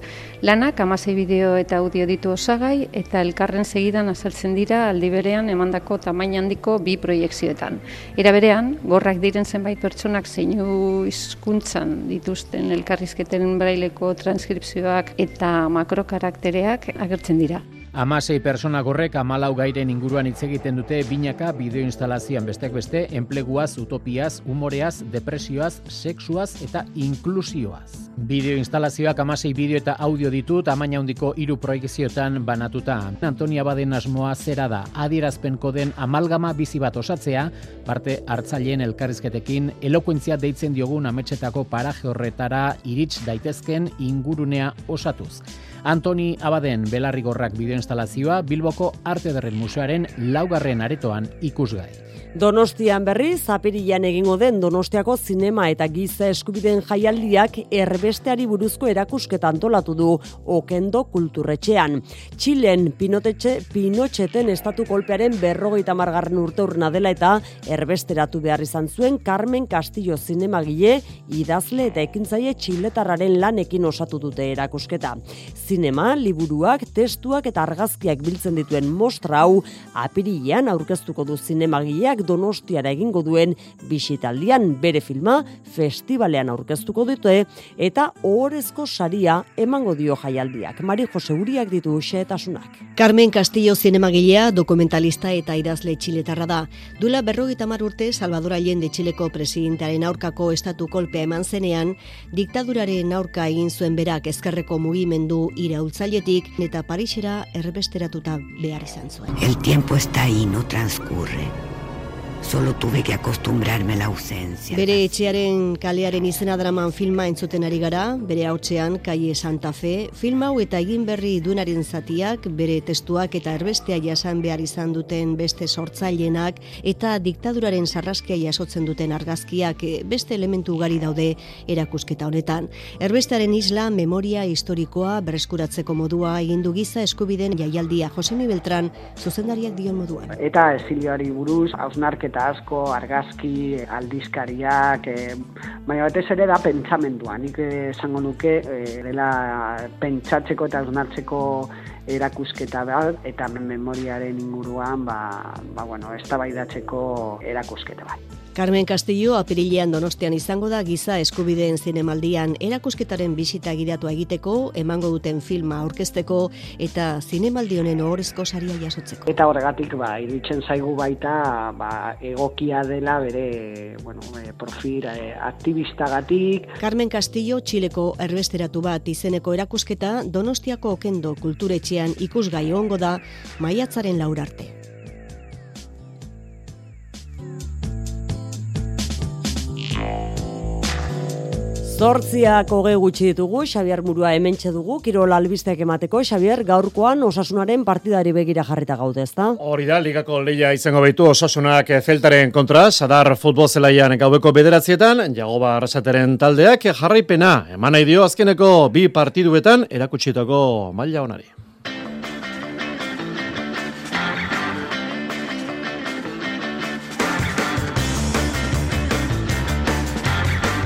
Lanak amasei bideo eta audio ditu osagai eta elkarren segidan azaltzen dira aldi berean emandako tamaina handiko bi proiektzioetan. Era berean, gorrak diren zenbait pertsonak zeinu hizkuntzan dituzten elkarrizketen braileko transkripzioak eta makrokaraktereak agertzen dira. Amasei persona gorrek amalau gairen inguruan hitz egiten dute binaka bideoinstalazioan besteak beste enpleguaz, utopiaz, humoreaz, depresioaz, sexuaz eta inklusioaz. Bideoinstalazioak amasei bideo eta audio ditu tamaina handiko hiru proiekzioetan banatuta. Antonia Baden asmoa zera da adierazpen koden amalgama bizi bat osatzea, parte hartzaileen elkarrizketekin elokuentzia deitzen diogun ametxetako paraje horretara irits daitezken ingurunea osatuz. Antoni Abaden belarrigorrak bideoinstalazioa Bilboko Arte Derren Museoaren laugarren aretoan ikusgai. Donostian berri, zapirian egingo den Donostiako zinema eta giza eskubideen jaialdiak erbesteari buruzko erakusketa antolatu du okendo kulturretxean. Txilen pinotetxe, pinotxeten estatu kolpearen berrogeita margarren urte urna dela eta erbesteratu behar izan zuen Carmen Castillo zinema gile, idazle eta ekintzaile txiletarraren lanekin osatu dute erakusketa. zinema, liburuak, testuak eta argazkiak biltzen dituen mostra hau apirilean aurkeztuko du zinemagileak donostiara egingo duen bisitaldian bere filma festivalean aurkeztuko dute eta ohorezko saria emango dio jaialdiak. Mari Jose Uriak ditu xehetasunak. Carmen Castillo zinemagilea, dokumentalista eta idazle txiletarra da. Dula berrogeita mar urte Salvador Allende txileko presidentearen aurkako estatu kolpea eman zenean, diktaduraren aurka egin zuen berak ezkerreko mugimendu iraultzailetik eta Parisera erbesteratuta behar izan zuen. El tiempo está ahí, no transcurre. Solo tuve que acostumbrarme a la ausencia. Bere etxearen kalearen izena draman filma entzuten ari gara, bere hautzean Kaie Santa Fe, film hau eta egin berri dunaren zatiak, bere testuak eta erbestea jasan behar izan duten beste sortzailenak, eta diktaduraren sarraskia jasotzen duten argazkiak eh, beste elementu ugari daude erakusketa honetan. Erbestearen isla, memoria historikoa, bereskuratzeko modua, egindu giza eskubiden jaialdia Josemi Beltran, zuzendariak dion moduan. Eta esilioari buruz, hausnarketa asko, argazki, aldizkariak, e, baina batez ere da pentsamendua. Nik esango nuke, e, dela pentsatzeko eta hausnartzeko erakusketa da, eta memoriaren inguruan, ba, ba bueno, eztabaidatzeko erakusketa bat. Carmen Castillo apirilean donostian izango da giza eskubideen zinemaldian erakusketaren bisita giratu egiteko, emango duten filma aurkezteko eta zinemaldi honen ohorezko saria jasotzeko. Eta horregatik ba, iruditzen zaigu baita ba, egokia dela bere bueno, e, profil e, aktivistagatik. Carmen Castillo Txileko erbesteratu bat izeneko erakusketa donostiako okendo kulturetxean ikusgai ongo da maiatzaren laurarte. Zortziak hoge gutxi ditugu, Xabier Murua hementxe dugu, Kirol albisteak emateko, Xabier, gaurkoan osasunaren partidari begira jarrita gaude, ezta? Hori da, ligako leia izango behitu osasunak zeltaren kontra, sadar futbol zelaian gaubeko bederatzietan, jagoba arrasateren taldeak jarraipena, eman nahi dio azkeneko bi partiduetan erakutsitako maila honari.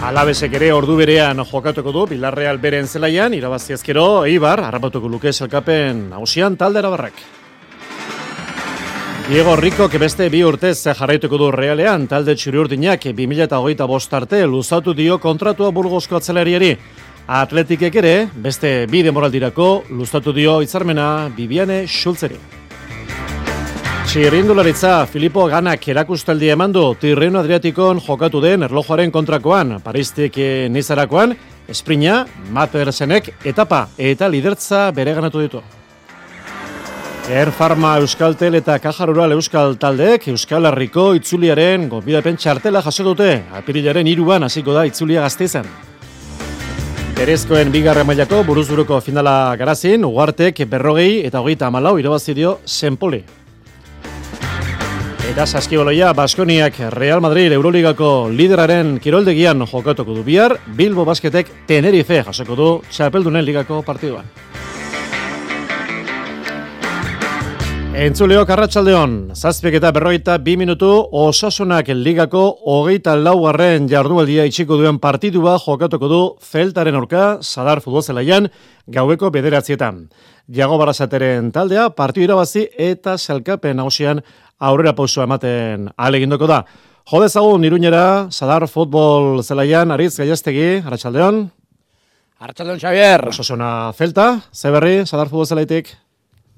Alabesek ere ordu berean jokatuko du Bilarreal beren zelaian irabazi ezkero Eibar harrapatuko luke selkapen nausian talde arabarrak. Diego Rico beste bi urtez jarraituko du Realean talde txuriurdinak 2025 arte luzatu dio kontratua Burgosko atzelariari. Atletikek ere beste bi demoraldirako luzatu dio hitzarmena Bibiane Schultzeri. Txirrindularitza Filipo Ganak erakustaldi emandu Tirreno Adriatikon jokatu den erlojoaren kontrakoan, Paristik nizarakoan, Esprina, Matersenek, etapa eta lidertza bere ganatu ditu. Air Pharma Euskaltel eta Kajar Rural Euskal Taldeek Euskal Herriko itzuliaren gonbidapen txartela jaso dute, apirilaren iruan hasiko da itzulia gazteizan. Berezkoen bigarre mailako buruzburuko finala garazin, ugartek berrogei eta hogeita amalau irabazidio Senpoli. Eta saskiboloia Baskoniak Real Madrid Euroligako lideraren kiroldegian jokatuko du bihar, Bilbo Basketek Tenerife jasoko du Txapeldunen ligako partiduan. Entzuleo Karratxaldeon, zazpiek eta berroita bi minutu osasunak ligako hogeita laugarren jardualdia itxiko duen partidua jokatuko du Zeltaren orka, Sadar Futbolzelaian, gaueko bederatzietan. Jago Barasateren taldea, partidu irabazi eta zelkapen hausian aurrera pauso ematen alegindoko da. Jode zagun, iruñera, Sadar Futbol Zelaian, Aritz Gaiastegi, Arratxaldeon. Arratxaldeon, Xavier. Osasuna Zelta, Zeberri, Sadar Futbol Zelaitik.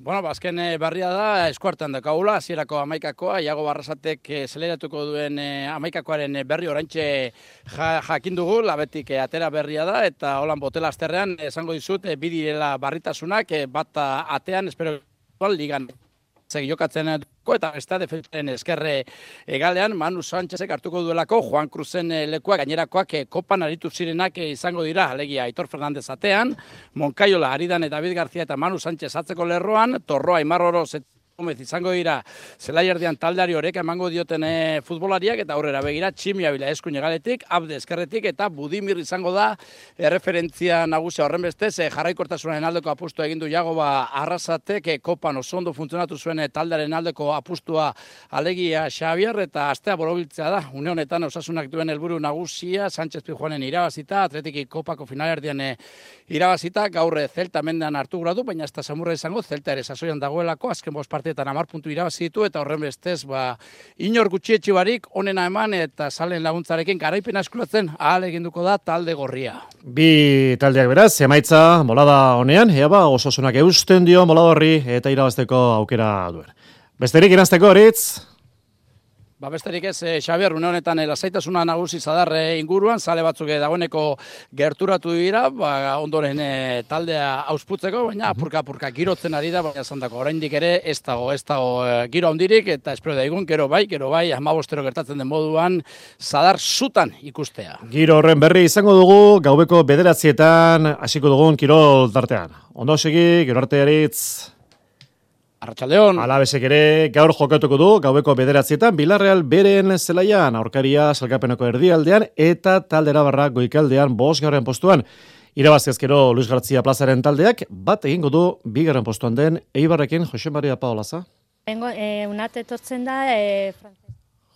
Bueno, bazken ba, berria da, eskuartan dakaula, hasierako amaikakoa, iago barrasatek zeleratuko duen e, amaikakoaren berri orantxe ja, jakin dugu, labetik atera berria da, eta holan botela azterrean, esango dizut, bidirela barritasunak, bat atean, espero, ligan jokatzen eta beste defentsaren eskerre egalean Manu Sanchezek hartuko duelako Juan Cruzen eh, lekua gainerakoak eh, kopan aritu zirenak eh, izango dira alegia Aitor Fernandez atean Moncayola Aridan eta David García eta Manu Sánchez atzeko lerroan Torroa Imarroro Gomez izango dira zelaiardian taldeari horrek emango dioten e, futbolariak eta aurrera begira tximia bila eskuin egaletik, abde eskerretik eta budimir izango da erreferentzia nagusia horren bestez e, jarraikortasunaren aldeko apustua egin du Jagoba Arrasatek e, kopan oso ondo funtzionatu zuen taldearen aldeko apustua alegia Xavier eta astea borobiltzea da. Une honetan osasunak duen helburu nagusia Sánchez Pijuanen irabazita, atletiki kopako finalerdian irabazita, gaurre Zelta mendean hartu gradu, baina ez da samurra izango, Zelta ere sasoian dagoelako, azken bost partietan amar puntu irabazitu eta horren bestez, ba, inor gutxietxi barik, onena eman eta salen laguntzarekin garaipen askulatzen ahal eginduko da talde gorria. Bi taldeak beraz, emaitza molada honean, ea ba, ososunak eusten dio molada horri eta irabazteko aukera duen. Besterik irazteko horitz, Ba besterik ez, eh, Xabier, une honetan eh, lasaitasuna nagusi zadarre inguruan, sale batzuk eh, dagoeneko gerturatu dira, ba, ondoren eh, taldea ausputzeko, baina apurka apurka girotzen ari da, baina zandako oraindik ere ez dago, ez dago eh, giro handirik eta espero da egun, gero bai, gero bai, amabostero gertatzen den moduan, zadar zutan ikustea. Giro horren berri izango dugu, gaubeko bederatzietan, hasiko dugun kirol tartean. Ondo segi, gero artearitz... Arratxaldeon. Alabesek ere gaur jokatuko du, gaueko bederatzietan, Bilarreal beren zelaian, aurkaria salkapenoko erdialdean, eta taldera barra goikaldean, bos garren postuan. Irabazkezkero Luis Gartzia plazaren taldeak, bat egingo du, bigarren postuan den, Eibarrekin, Jose Maria Paolaza. Bengo, e, unat etortzen da, e,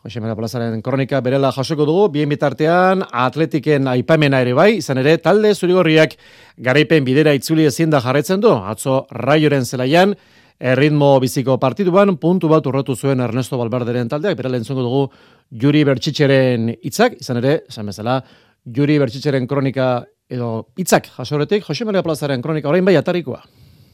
Jose Maria Plazaren kronika berela jasoko dugu, bien bitartean atletiken aipamena ere bai, izan ere talde zurigorriak garaipen bidera itzuli ezin da jarretzen du, atzo raioren zelaian, erritmo biziko partiduan, puntu bat urratu zuen Ernesto Balbarderen taldeak, bera lentzongo dugu Juri Bertxitxeren hitzak izan ere, esan bezala, Juri Bertxitxeren kronika edo hitzak jasoretik, Jose Maria Plazaren kronika orain bai atarikoa.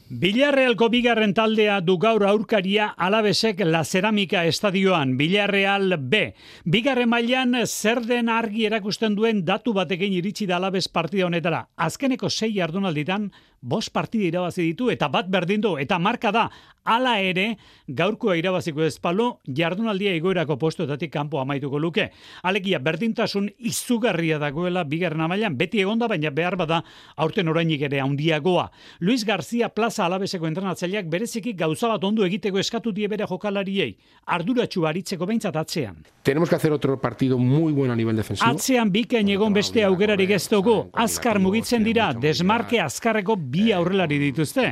Villarrealko bigarren taldea du gaur aurkaria alabesek la ceramika estadioan, Villarreal B. Bigarren mailan zer den argi erakusten duen datu batekin iritsi da alabes partida honetara. Azkeneko sei jardunalditan, bost partida irabazi ditu eta bat berdin du eta marka da hala ere gaurkoa irabaziko ezpalo jardunaldia egoerako postuetatik kanpo amaituko luke. Alegia berdintasun izugarria dagoela bigarren amailan beti egonda baina behar bada aurten orainik ere handiagoa. Luis García Plaza alabeseko entrenatzaileak bereziki gauza bat ondo egiteko eskatu die bere jokalariei. Arduratsu aritzeko behintzat atzean. Tenemos que hacer otro partido muy bueno a nivel defensivo. Atzean bikain egon beste augerarik ez dugu. Azkar mugitzen dira, desmarke azkarreko bi aurrelari dituzte.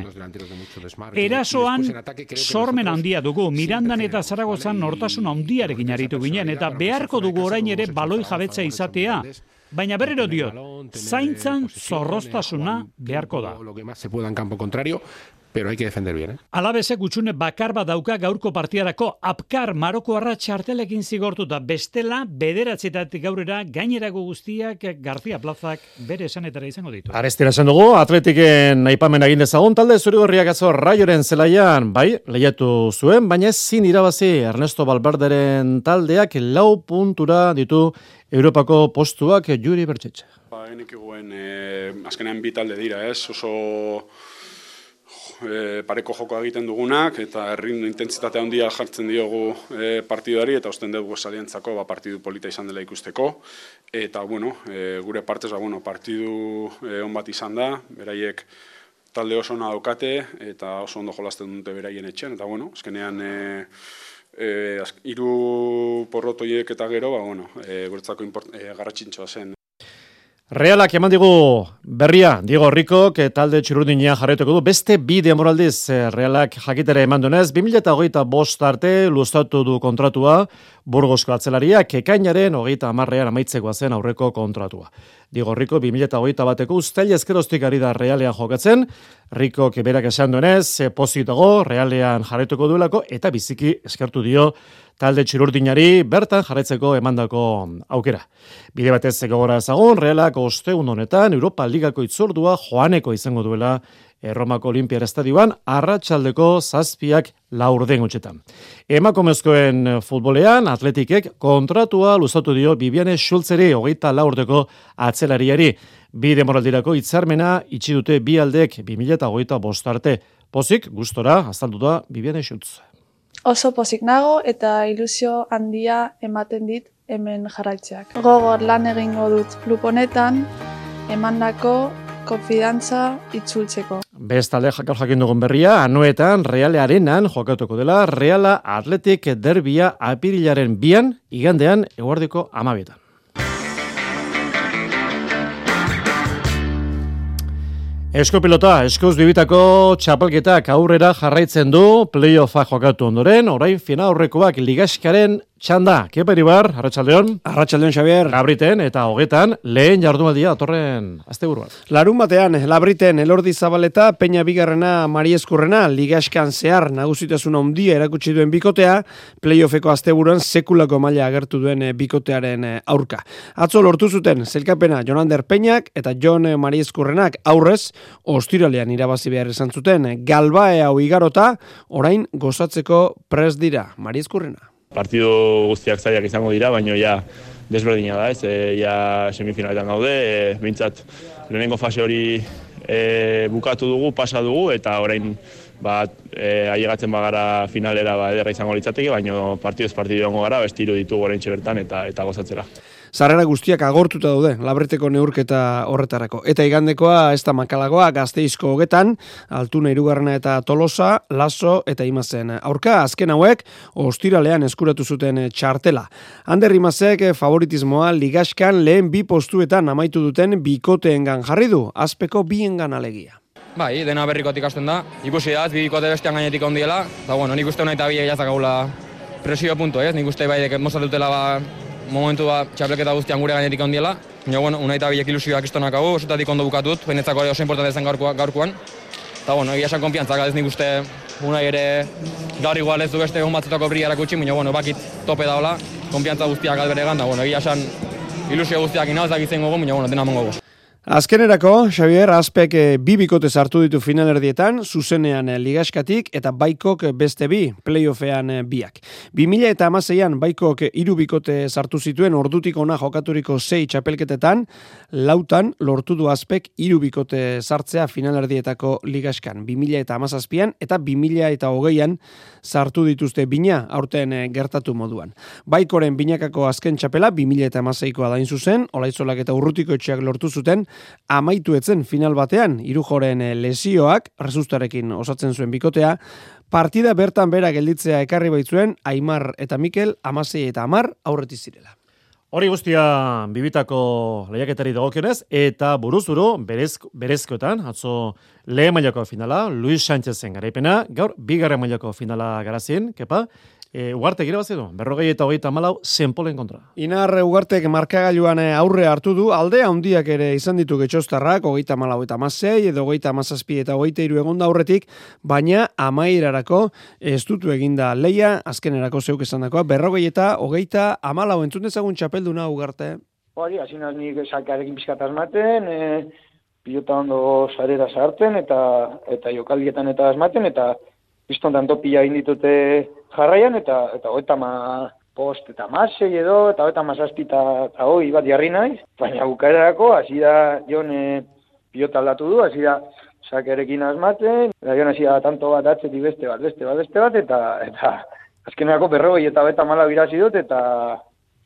Erasoan sormen handia dugu, Mirandan eta Zaragozan nortasun handiarekin aritu ginen, eta beharko dugu orain ere baloi jabetza izatea. Baina berriro diot, zaintzan zorrostasuna beharko da. Lo que más se pueda en campo contrario, pero hay que defender bien, eh? Alabezek utxune bakar bat dauka gaurko partiarako apkar maroko arra txartelekin zigortuta bestela bederatzetatik gaurera gainerako guztiak García Plazak bere esanetara izango ditu. Arestira esan dugu, atletiken aipamen egin dezagun talde zurigorriak atzo raioren zelaian, bai, lehiatu zuen, baina ezin irabazi Ernesto Balberderen taldeak lau puntura ditu Europako postuak juri bertxetxe. Ba, enik eguen, eh, azkenean bi talde dira, ez? Oso e, pareko joko egiten dugunak eta herrin intentsitate handia jartzen diogu e, partiduari eta osten dugu salientzako ba, partidu polita izan dela ikusteko. Eta bueno, e, gure partez ba, bueno, partidu e, on bat izan da, beraiek talde oso ona daukate eta oso ondo jolasten dute beraien etxean. Eta bueno, azkenean e, e, iru porrotoiek eta gero, ba, bueno, e, guretzako e, garratxintxoa zen Realak eman digu berria, Diego que talde txurrudinia jarretuko du, beste bi demoraldiz eh, Realak jakitera eman dunez, 2008 bost arte luztatu du kontratua, burgosko atzelaria, kekainaren hogeita amarrean amaitzekoa zen aurreko kontratua. Diego Rico, 2008 bateko ustel ezkerostik ari da Realean jokatzen, Rico keberak esan duenez, eh, pozitago, Realean jarretuko duelako, eta biziki eskertu dio talde txirurdinari bertan jarretzeko emandako aukera. Bide batez gogora ezagun, realak osteun honetan, Europa Ligako itzordua joaneko izango duela Erromako Olimpiar Estadioan, arratsaldeko zazpiak laur den utxetan. Emakomezkoen futbolean, atletikek kontratua luzatu dio Bibiane Schultzeri hogeita laurdeko atzelariari. Bi demoraldirako itzarmena itxi dute bi aldek 2008 bostarte. Pozik, gustora, azaldu da Bibiane Schultz oso pozik nago eta ilusio handia ematen dit hemen jarraitzeak. Gogor lan egingo dut klub honetan, emandako konfidantza itzultzeko. Bestalde jakal jakin dugun berria, anuetan Reale Arenan jokatuko dela Reala Atletik derbia apirilaren bian, igandean eguardiko amabietan. Esko pilota, eskuz bibitako txapelketak aurrera jarraitzen du, playoffa jokatu ondoren, orain fina aurrekoak ligaskaren Txanda, kepa iribar, Arratxaldeon. Arratxaldeon, Xavier. Labriten eta hogetan, lehen jardumaldia atorren azte buruan. Larun batean, Labriten, Elordi Zabaleta, Peña Bigarrena, Mari Eskurrena, Ligaskan zehar, nagusitasun ondia erakutsi duen bikotea, playoffeko azte buruan, sekulako maila agertu duen eh, bikotearen eh, aurka. Atzo lortu zuten, zelkapena Jonander Peñak eta Jon eh, Mari Eskurrenak aurrez, ostiralean irabazi behar izan zuten, galbae hau igarota, orain gozatzeko pres dira, Mari Eskurrena partido guztiak zaiak izango dira, baina ja desberdina da, ez, e, ja semifinaletan gaude, e, bintzat lehenengo fase hori e, bukatu dugu, pasa dugu, eta orain ba, e, aiegatzen bagara finalera ba, ederra izango litzateke, baina partidu ez partidu gara, bestiru ditugu orain bertan eta, eta gozatzera. Zarrera guztiak agortuta daude, labreteko neurketa horretarako. Eta igandekoa, ez da makalagoa, gazteizko hogetan, altuna irugarrena eta tolosa, laso eta imazen. Aurka, azken hauek, ostiralean eskuratu zuten txartela. Ander imazek favoritismoa ligaskan lehen bi postuetan amaitu duten bikoteengan jarri du, azpeko biengan alegia. Bai, dena berrikotik hasten da. Ikusi da, bi bikote bestean gainetik ondiela. Eta bueno, nik uste honaita bi egizak presio punto, ez? Nik uste bai mozatutela ba, momentu ba, txapleketa guztian gure gainetik ondiela. Ja, bueno, unai eta bilek ilusioak istonak hau, osotatik ondo bukatut, benetzako ere oso importante zen gaurkuan. Eta, bueno, egia esan konfiantzak, ez nik uste unai ere gaur igual ez du beste egon batzutako brigarak utxi, baina, bueno, bakit tope daula, konfiantza guztiak albere da, bueno, egia esan ilusio guztiak inaz da gitzen gogo, baina, bueno, dena mongo Azkenerako, Xavier, azpek e, bi bikote sartu ditu finalerdietan, zuzenean e, ligaskatik eta baikok beste bi, playoffean biak. 2000 eta amaseian baikok iru bikote sartu zituen ordutik ona jokaturiko sei txapelketetan, lautan lortu du azpek iru bikote sartzea finalerdietako ligaskan. 2000 eta amazazpian eta 2000 eta hogeian sartu dituzte bina aurten gertatu moduan. Baikoren binakako azken txapela 2000 eta amaseikoa dain zuzen, olaitzolak eta urrutiko etxeak lortu zuten, amaitu etzen final batean, irujoren eh, lesioak, resustarekin osatzen zuen bikotea, partida bertan bera gelditzea ekarri baitzuen, Aimar eta Mikel, amasei eta amar, aurretiz zirela. Hori guztia bibitako lehiaketari dagokionez eta buruzuru berezko, berezkoetan, atzo lehen mailako finala, Luis Sánchezen garaipena, gaur bigarren mailako finala garazien, kepa, E, ugarte gira bat berrogei eta hogeita malau zenpolen kontra. Inar ugartek markagailuan eh, aurre hartu du, alde handiak ere izan ditu getxostarrak, hogeita malau eta mazei, edo hogeita mazazpi eta hogeita iru egon aurretik, baina amairarako ez dutu eginda leia, azkenerako zeuk esan dakoa, berrogei eta hogeita amalau entzun dezagun txapelduna ugarte. Hori, hasi naz nik salkarekin pizkataz maten, e, pilota ondo sarera sartzen, eta, eta jokaldietan eta asmaten, eta piston tanto pila inditute jarraian, eta eta hoeta ma post eta masei edo, eta hoeta ma zazpita eta hoi bat jarri naiz, baina bukarerako, hasi da jon e, pilota aldatu du, hasi da sakerekin asmatzen, eta jon hasi da tanto bat atzetik beste bat, beste bat, beste bat, eta eta azkenerako berrogei eta beta mala birazi dut, eta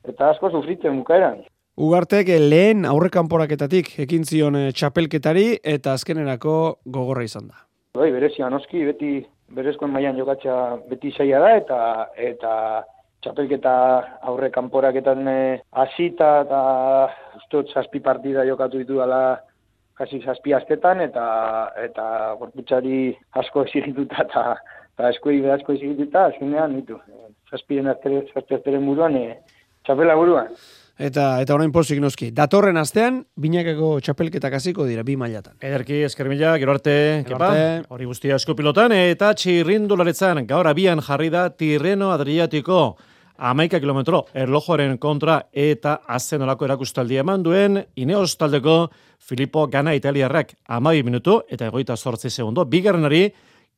eta asko sufritzen bukaeran. Ugartek lehen aurrekanporaketatik ekin zion eh, txapelketari eta azkenerako gogorra izan da. Bai, berezia noski, beti berezkoen mailan jokatza beti zaila da eta eta txapelketa aurre kanporaketan eh, hasita eta ustot zazpi partida jokatu ditu dela kasi zazpi astetan eta eta gorputzari asko exigituta eta eta eskuei asko exigituta azkenean ditu. Zazpiren aztere, zazpi buruan, e, txapela buruan. Eta eta orain pozik noski. Datorren astean binakako txapelketak hasiko dira bi mailatan. Ederki eskermila, gero arte, kepa. Hori guztia asko pilotan eta txirrindularetzan gaur abian jarri da Tirreno Adriatiko amaika kilometro erlojoaren kontra eta azen olako erakustaldi eman duen Ineos taldeko Filippo Gana Italiarrak amabi minutu eta egoita sortzi segundo. Bigarrenari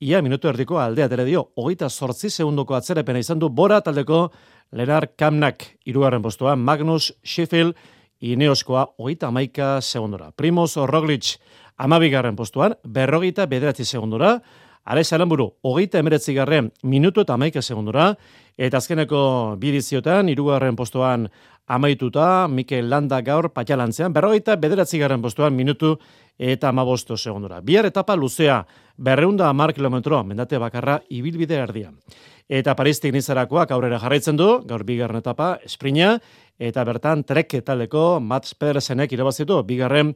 ia minutu erdiko aldea tere dio. Ogeita sortzi segundoko atzerepena izan du Bora taldeko Lenar Kamnak irugarren postua, Magnus Sheffield Ineoskoa hogeita amaika segundora. Primoz Roglic amabigarren postuan, berrogeita bederatzi segundora. Arez Alamburu, hogeita emeretzi garren minutu eta amaika segundora. Eta azkeneko bidiziotan, irugarren postuan amaituta, Mikel Landa gaur patxalantzean, berrogeita bederatzi garren postuan minutu eta amabosto segundora. Bihar etapa luzea, berreunda amar kilometro, mendate bakarra, ibilbide erdia. Eta Paristik nizarakoak aurrera jarraitzen du, gaur bigarren etapa, esprina, eta bertan trek taldeko Mats Pedersenek irabazitu, bigarren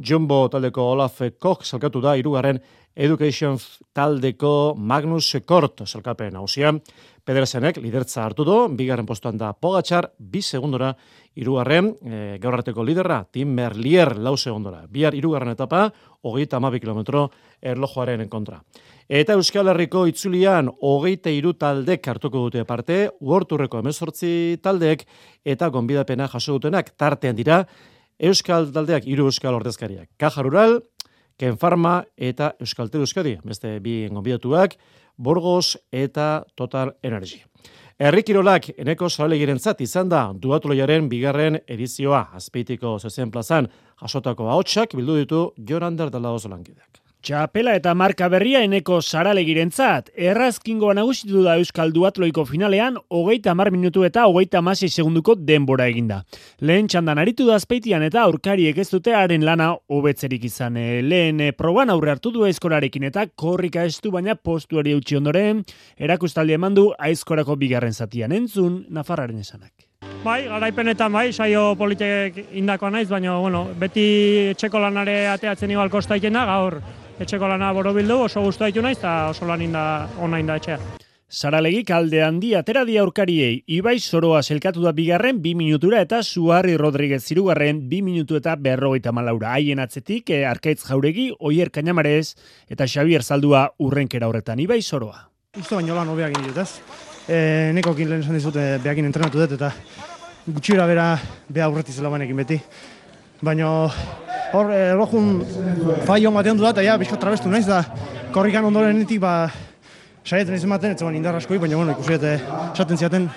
Jumbo taldeko Olaf Koch salkatu da, irugarren Education taldeko Magnus Kort salkapen hausia. Pedersenek lidertza hartu du, bigarren postuan da Pogacar, bi segundora, irugarren, e, gaur arteko liderra, Tim Merlier, lau segundora. Bihar irugarren etapa, hogeita amabi kilometro erlojoaren kontra. Eta Euskal Herriko itzulian, hogeita iru taldek hartuko dute parte, uorturreko emezortzi taldek, eta gonbidapena jaso dutenak tartean dira, Euskal taldeak hiru Euskal ordezkariak. Kaja Rural, Ken Farma eta Euskal Euskadi, beste bi gonbidatuak, Burgos eta Total Energy. Errikirolak eneko zaralegiren zat izan da duatuloiaren bigarren edizioa azpeitiko zezen plazan jasotako haotxak bildu ditu Jorander dela oso lankideak. Txapela eta marka berria eneko saralegirentzat. Errazkingoa nagusitu da Euskal Duatloiko finalean, hogeita mar minutu eta hogeita masi segunduko denbora eginda. Lehen txandan aritu da azpeitian eta aurkariek ez dute haren lana hobetzerik izan. E, lehen e, proban aurre hartu du aizkorarekin eta korrika estu baina postuari utzi ondoren, erakustaldi eman du aizkorako bigarren zatian entzun, Nafarraren esanak. Bai, garaipenetan bai, saio politek indakoa naiz, baina bueno, beti etxeko lanare ateatzen igual kosta da, gaur etxeko lana borobildu, oso guztu haitu naiz, eta oso lan inda, ona inda etxea. Saralegi kalde handi atera di aurkariei, Ibai Soroa selkatu da bigarren bi minutura eta Suarri Rodriguez zirugarren bi minutu eta berrogeita malaura. Haien atzetik, e, Arkaitz Jauregi, Oier Kainamarez eta Xavier Zaldua urrenkera horretan. Ibai Soroa. Usto baino lan hobeak dut, ez? E, nekokin lehen esan dizut, e, behakin entrenatu dut, eta gutxira bera beha aurretizela banekin beti. Baina hor erlojun eh, fai hon batean du da, eta ja, bizko trabestu naiz, da korrikan ondoren nitik, ba, saietan izan baten, ez indar askoi, baina bueno, ikusi eta esaten ziaten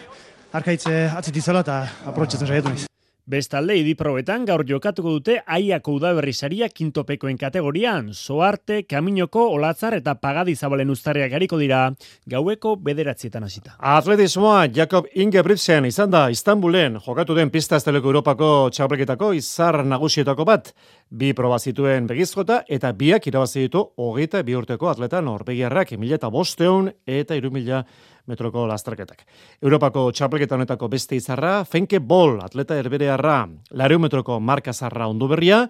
arkaitze atzitizela eta aprotxetzen saietu naiz. Bestalde idiprobetan gaur jokatuko dute aiako udaberri saria kintopekoen kategorian, soarte, kaminoko, olatzar eta pagadi zabalen ustarriak gariko dira, gaueko bederatzietan hasita. Atletismoa Jakob Ingebrigtsen izan da Istanbulen. Jokatu den pista esteleko Europako txapleketako izar nagusietako bat, bi proba zituen begizkota eta biak irabazi ditu hogeita bi urteko atleta norbegiarrak mila eta bosteun eta irumila metroko lasterketak. Europako txapelketa honetako beste izarra, Fenke Bol, atleta erberearra, lariu metroko marka zarra ondu berria,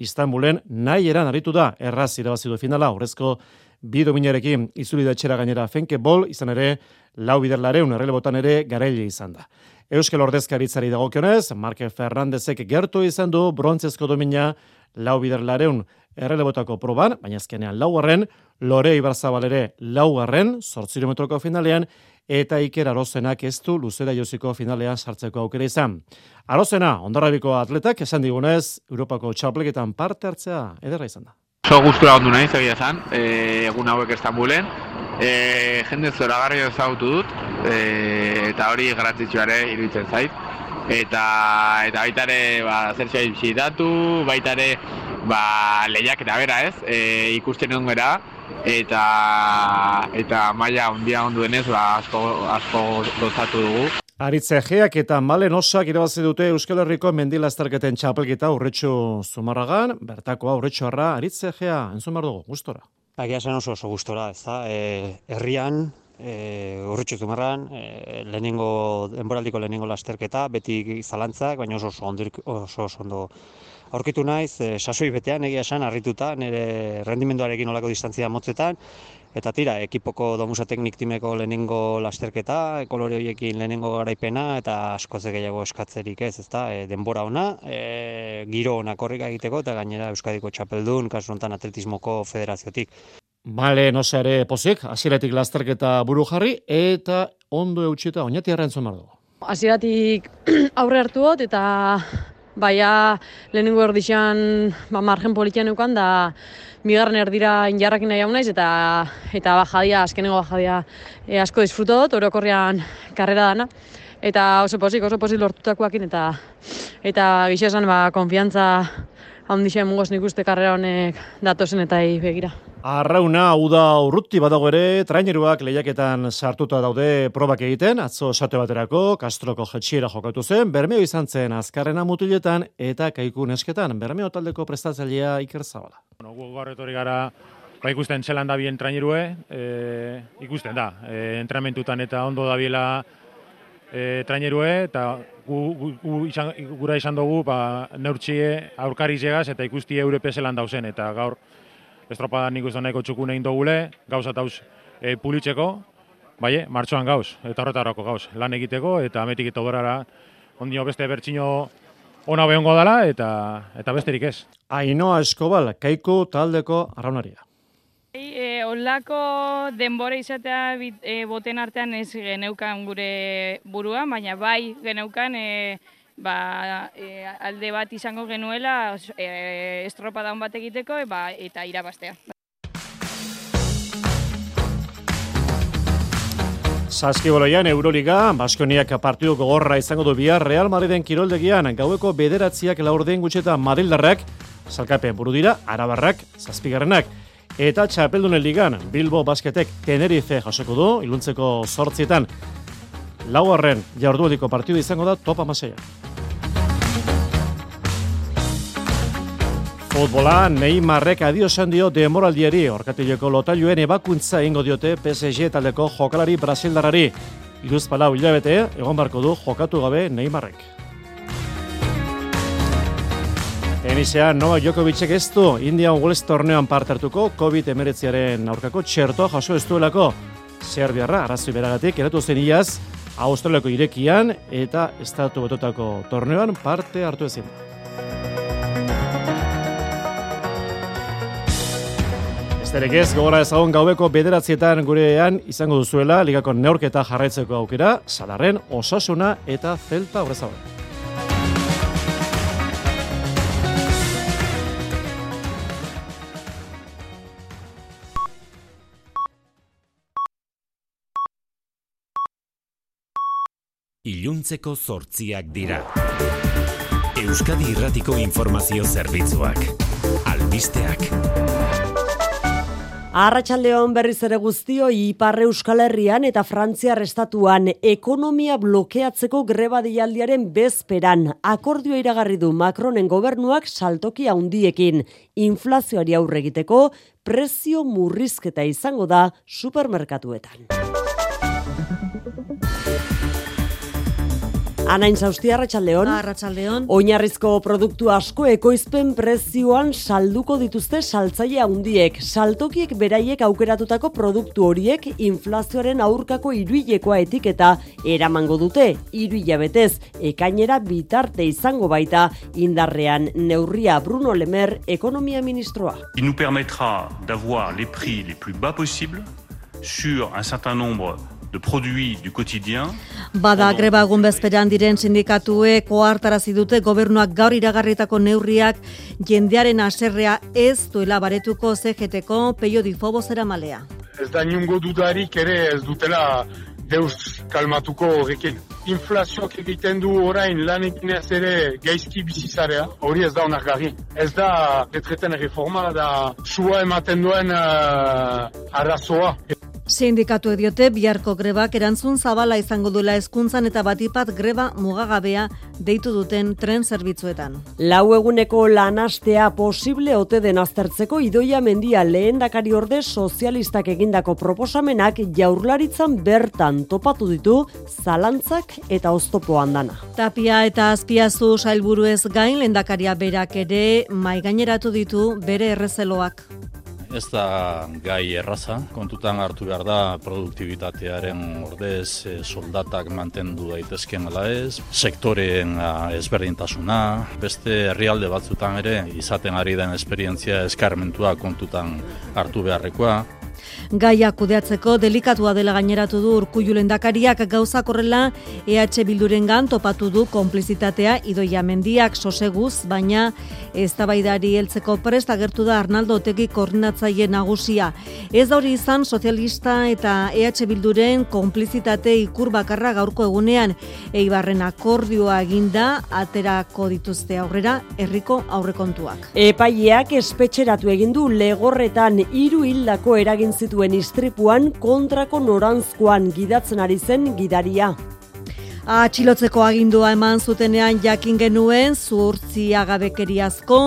Istanbulen nahi eran aritu da, erraz irabazidu finala, horrezko bi dominarekin izuli da txera gainera Fenke Bol, izan ere, lau biderlareun errelebotan ere gareile izan da. Euskal Ordezkaritzari dagokionez, Marke Fernandezek gertu izan du brontzezko domina lau biderlareun errelebotako proban, baina azkenean laugarren, Lore Ibarzabal ere laugarren, sortzirometroko finalean, eta Iker Arozenak ez du luzera joziko finalean sartzeko aukera izan. Arozena, ondarrabiko atletak, esan digunez, Europako txapleketan parte hartzea ederra izan da. So gustura ondu nahi, zegia esan, e, egun hauek Estambulen, e, jende zora garri ezagutu dut, e, eta hori garatzitsuare iruditzen zait. Eta, eta baita ere, ba, zertxea bizitatu, baita ere, ba, lehiak eta bera ez, e, ikusten egon gara, eta, eta maila ondia ondu denez, ba, asko, asko gozatu dugu. Aritze geak eta malen osak irabazi dute Euskal Herriko mendila estarketen txapelkita urretxu zumarragan, bertako urretxu harra, aritze gea, entzun behar dugu, gustora. Agia zen oso oso gustora, ez da, e, herrian, e, urretxu zumarran, e, lehenengo, enboraldiko lehenengo lasterketa, beti zalantzak, baina oso oso, oso, oso ondo aurkitu naiz, e, sasoi betean egia esan harrituta, nire rendimenduarekin olako distantzia motzetan, eta tira, ekipoko domusa teknik timeko lehenengo lasterketa, kolore horiekin lehenengo garaipena, eta asko gehiago eskatzerik ez, ezta, e, denbora ona, e, giro ona korrika egiteko, eta gainera Euskadiko txapeldun, kasu honetan atletismoko federaziotik. Bale, no ere pozik, hasieratik lasterketa buru jarri, eta ondo eutxeta oinati arren dugu. Hasieratik aurre hartu hot, eta baia lehenengo erdixan ba, margen politian eukan, da migarren erdira injarrakin nahi naiz eta eta bajadia, azkenengo bajadia e, asko disfruto dut, orokorrian karrera dana. Eta oso pozik, oso pozik lortutakoakin eta eta gixo esan ba, konfiantza handixen mugoz nik uste karrera honek datozen eta begira. Arrauna, hau da urruti badago ere, traineruak lehiaketan sartuta daude probak egiten, atzo esate baterako, kastroko jetxiera jokatu zen, bermeo izan zen azkarrena mutiletan eta kaiku nesketan, bermeo taldeko prestatzailea Iker Zabala. Bueno, gu gaur etorri gara, ba ikusten zelan da bien trainerue, e, ikusten da, e, entramentutan eta ondo da biela e, trainerue, eta gu, gu, izan, gura izan dugu, ba, neurtxie aurkari eta ikusti europe zelan dauzen, eta gaur, estropada nik uste nahiko txukun egin dugule, gauz eta e, pulitzeko, bai, martxoan gauz, eta horretarako gauz, lan egiteko, eta ametik eta oberara, ondio beste bertxino ona behongo dela, eta, eta besterik ez. Ainoa Eskobal, kaiko taldeko arraunaria. E, Olako denbora izatea bit, e, boten artean ez geneukan gure buruan, baina bai geneukan e, ba, e, alde bat izango genuela e, estropa daun bat egiteko e, ba, eta irabastea. Saskiboloian Euroliga, Baskoniak partidu gogorra izango du bihar Real Madriden kiroldegian, gaueko bederatziak laurden gutxeta Madildarrak, salkapen buru dira, Arabarrak, zazpigarrenak, eta Txapeldunen ligan, Bilbo Basketek Tenerife jasoko du, iluntzeko sortzietan, lauarren jaurduetiko partidu izango da topa maseia. Futbola, Neymarrek adio dio demoraldiari, orkatileko lotailuen ebakuntza ingo diote PSG taldeko jokalari brasildarari. Iruz palau hilabete, egon barko du jokatu gabe Neymarrek. Tenisean, Nova Djokovicek ez du Indian Wells torneoan parte hartuko COVID-19 aurkako txertoa jaso ez duelako. Serbiarra, arrazoi beragatik, eratu zen iaz, Australiako irekian eta estatu betotako torneoan parte hartu ezin. Besterik ez, gogora ezagun gaubeko bederatzietan gurean izango duzuela, ligako neurketa jarraitzeko aukera, salarren, osasuna eta zelta horrezago. Iluntzeko zortziak dira. Euskadi Irratiko Informazio Zerbitzuak. Albisteak. Arratxaldeon berriz ere guztio Ipar Euskal Herrian eta Frantziar estatuan ekonomia blokeatzeko greba dialdiaren bezperan akordioa iragarri du Macronen gobernuak saltoki handiekin inflazioari aurre egiteko prezio murrizketa izango da supermerkatuetan. Anain zauzti, Arratxaldeon. Arratxaldeon. Oinarrizko produktu asko ekoizpen prezioan salduko dituzte saltzaile handiek. Saltokiek beraiek aukeratutako produktu horiek inflazioaren aurkako iruilekoa etiketa eramango dute. Iruila betez, ekainera bitarte izango baita indarrean neurria Bruno Lemer, ekonomia ministroa. Il nous permettra d'avoir les prix les plus bas possibles sur un certain nombre de produits du quotidien. Bada greba egun bezperan diren sindikatue koartarazi dute gobernuak gaur iragarritako neurriak jendearen aserrea ez duela baretuko CGT-ko peio difobo malea. Ez da niongo dudarik ere ez dutela deus kalmatuko horrekin. Inflazioak egiten du orain lan eginez ere gaizki bizizarea, hori ez da onak gari. Ez da detreten reforma, da sua ematen duen uh, arrazoa. Sindikatu ediote biharko grebak erantzun zabala izango dula hezkuntzan eta batipat greba mugagabea deitu duten tren zerbitzuetan. Lau eguneko lanastea posible ote den aztertzeko idoia mendia lehen dakari orde sozialistak egindako proposamenak jaurlaritzan bertan topatu ditu zalantzak eta oztopoan dana. Tapia eta azpiazu sailburu ez gain lendakaria berak ere maigaineratu ditu bere errezeloak. Ez da gai erraza, kontutan hartu behar da produktibitatearen ordez e, soldatak mantendu daitezken ala ez, sektoreen ezberdintasuna, beste herrialde batzutan ere izaten ari den esperientzia eskarmentua kontutan hartu beharrekoa. Gaia kudeatzeko delikatua dela gaineratu du urkullu lendakariak gauzak horrela EH Bildurengan topatu du konplizitatea idoia mendiak soseguz, baina eztabaidari heltzeko prest agertu da Arnaldo Otegi koordinatzaile nagusia. Ez da hori izan sozialista eta EH Bilduren konplizitate ikur bakarra gaurko egunean Eibarren akordioa eginda aterako dituzte aurrera herriko aurrekontuak. Epaileak espetxeratu egin du legorretan hiru hildako eragin zituen istripuan kontrako norantzkoan gidatzen ari zen gidaria. Atxilotzeko agindua eman zutenean jakin genuen zuhurtzi agabekeriazko,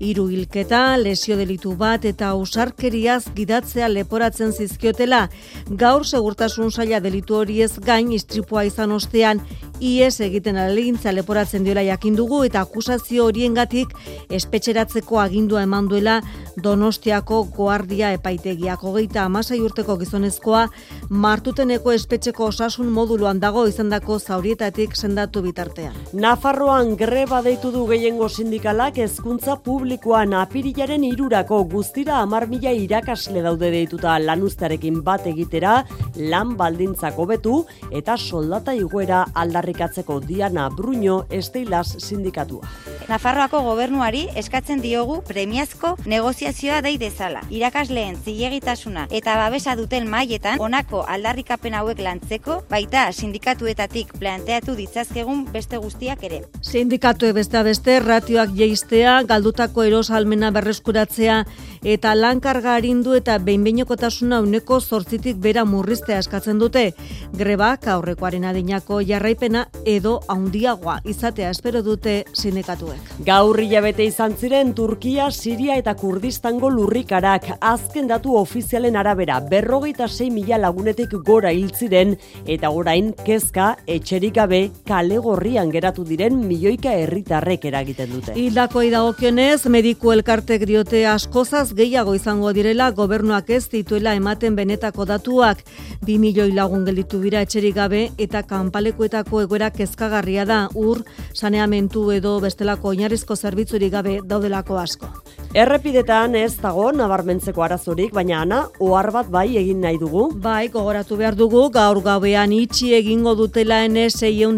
hiru hilketa, lesio delitu bat eta usarkeriaz gidatzea leporatzen zizkiotela. Gaur segurtasun saila delitu horiez gain istripua izan ostean IES egiten alegintza leporatzen diola jakin dugu eta akusazio horiengatik espetxeratzeko agindua eman duela Donostiako Guardia epaitegiak hogeita amasai urteko gizonezkoa martuteneko espetxeko osasun moduluan dago izandako zaurietatik sendatu bitartean. Nafarroan greba deitu du gehiengo sindikalak hezkuntza publikoan apirilaren irurako guztira amar mila irakasle daude deituta lanuztarekin bat egitera, lan baldintzak hobetu eta soldata iguera aldarrikatzeko Diana Bruño Esteilas sindikatua. Nafarroako gobernuari eskatzen diogu premiazko negoziazioa dei dezala. Irakasleen zilegitasuna eta babesa duten mailetan honako aldarrikapen hauek lantzeko, baita sindikatuetatik planteatu ditzazkegun beste guztiak ere. Sindikatu beste beste ratioak jeistea, galdutako erosalmena berreskuratzea eta lankarga arindu eta behinbeinokotasuna uneko zortzitik bera murriztea eskatzen dute. Grebak aurrekoaren adinako jarraipena edo haundiagoa izatea espero dute sindikatuek. Gaur hilabete izan ziren Turkia, Siria eta Kurdistango lurrikarak azken datu ofizialen arabera berrogeita sei mila lagunetik gora hil ziren eta orain kezka etxerik gabe kale gorrian geratu diren milioika herritarrek eragiten dute. Hildako idagokionez, mediku elkartek diote askozaz gehiago izango direla gobernuak ez dituela ematen benetako datuak. Bi milioi lagun gelditu dira etxerik gabe eta kanpalekuetako egoera kezkagarria da ur, saneamentu edo bestelako oinarrizko zerbitzurik gabe daudelako asko. Errepidetan ez dago nabarmentzeko arazorik, baina ana, ohar bat bai egin nahi dugu. Bai, gogoratu behar dugu, gaur gauean itxi egingo dutela ene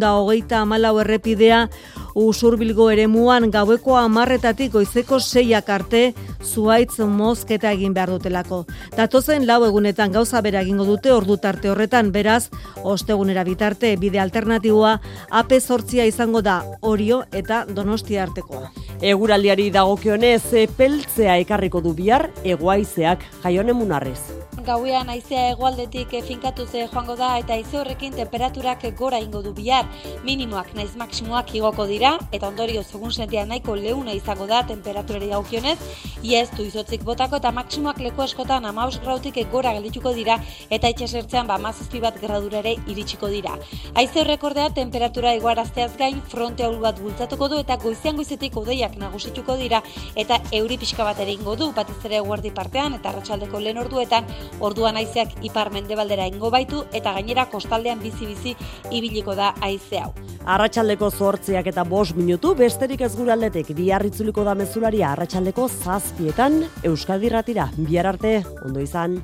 da hogeita amalau errepidea, usurbilgo ere muan gaueko amarretatik goizeko seiak arte zuaitz mozketa egin behar dutelako. Datozen lau egunetan gauza bera egingo dute ordu tarte horretan, beraz, ostegunera bitarte bide alternatiboa AP sortzia izango da orio eta donostia artekoa. Eguraldiari dagokionez, epeltzea ekarriko du bihar, egoaizeak jaionen munarrez. Gauean aizea egualdetik finkatu ze joango da eta aize horrekin temperaturak gora ingo du bihar. Minimoak naiz maksimoak igoko dira eta ondorio segun sentia nahiko leuna izango da temperaturari daukionez. Ia ez du izotzik botako eta maksimoak leku eskotan amaus grautik gora geldituko dira eta itxasertzean ba mazazpi bat gradurare iritsiko dira. Aize horrek ordea temperatura iguarazteaz gain fronte hau bat bultzatuko du eta goizean goizetik odeiak nagusituko dira eta euri pixka bat ere ingo du batez ere guardi partean eta arratsaldeko lehen orduetan Orduan haizeak ipar mendebaldera ingo baitu eta gainera kostaldean bizi-bizi ibiliko da haize hau. Arratsaldeko zortziak eta bos minutu, besterik ez gure aldetek biarritzuliko da mezularia arratsaldeko zazpietan Euskadi ratira. Biar arte, ondo izan.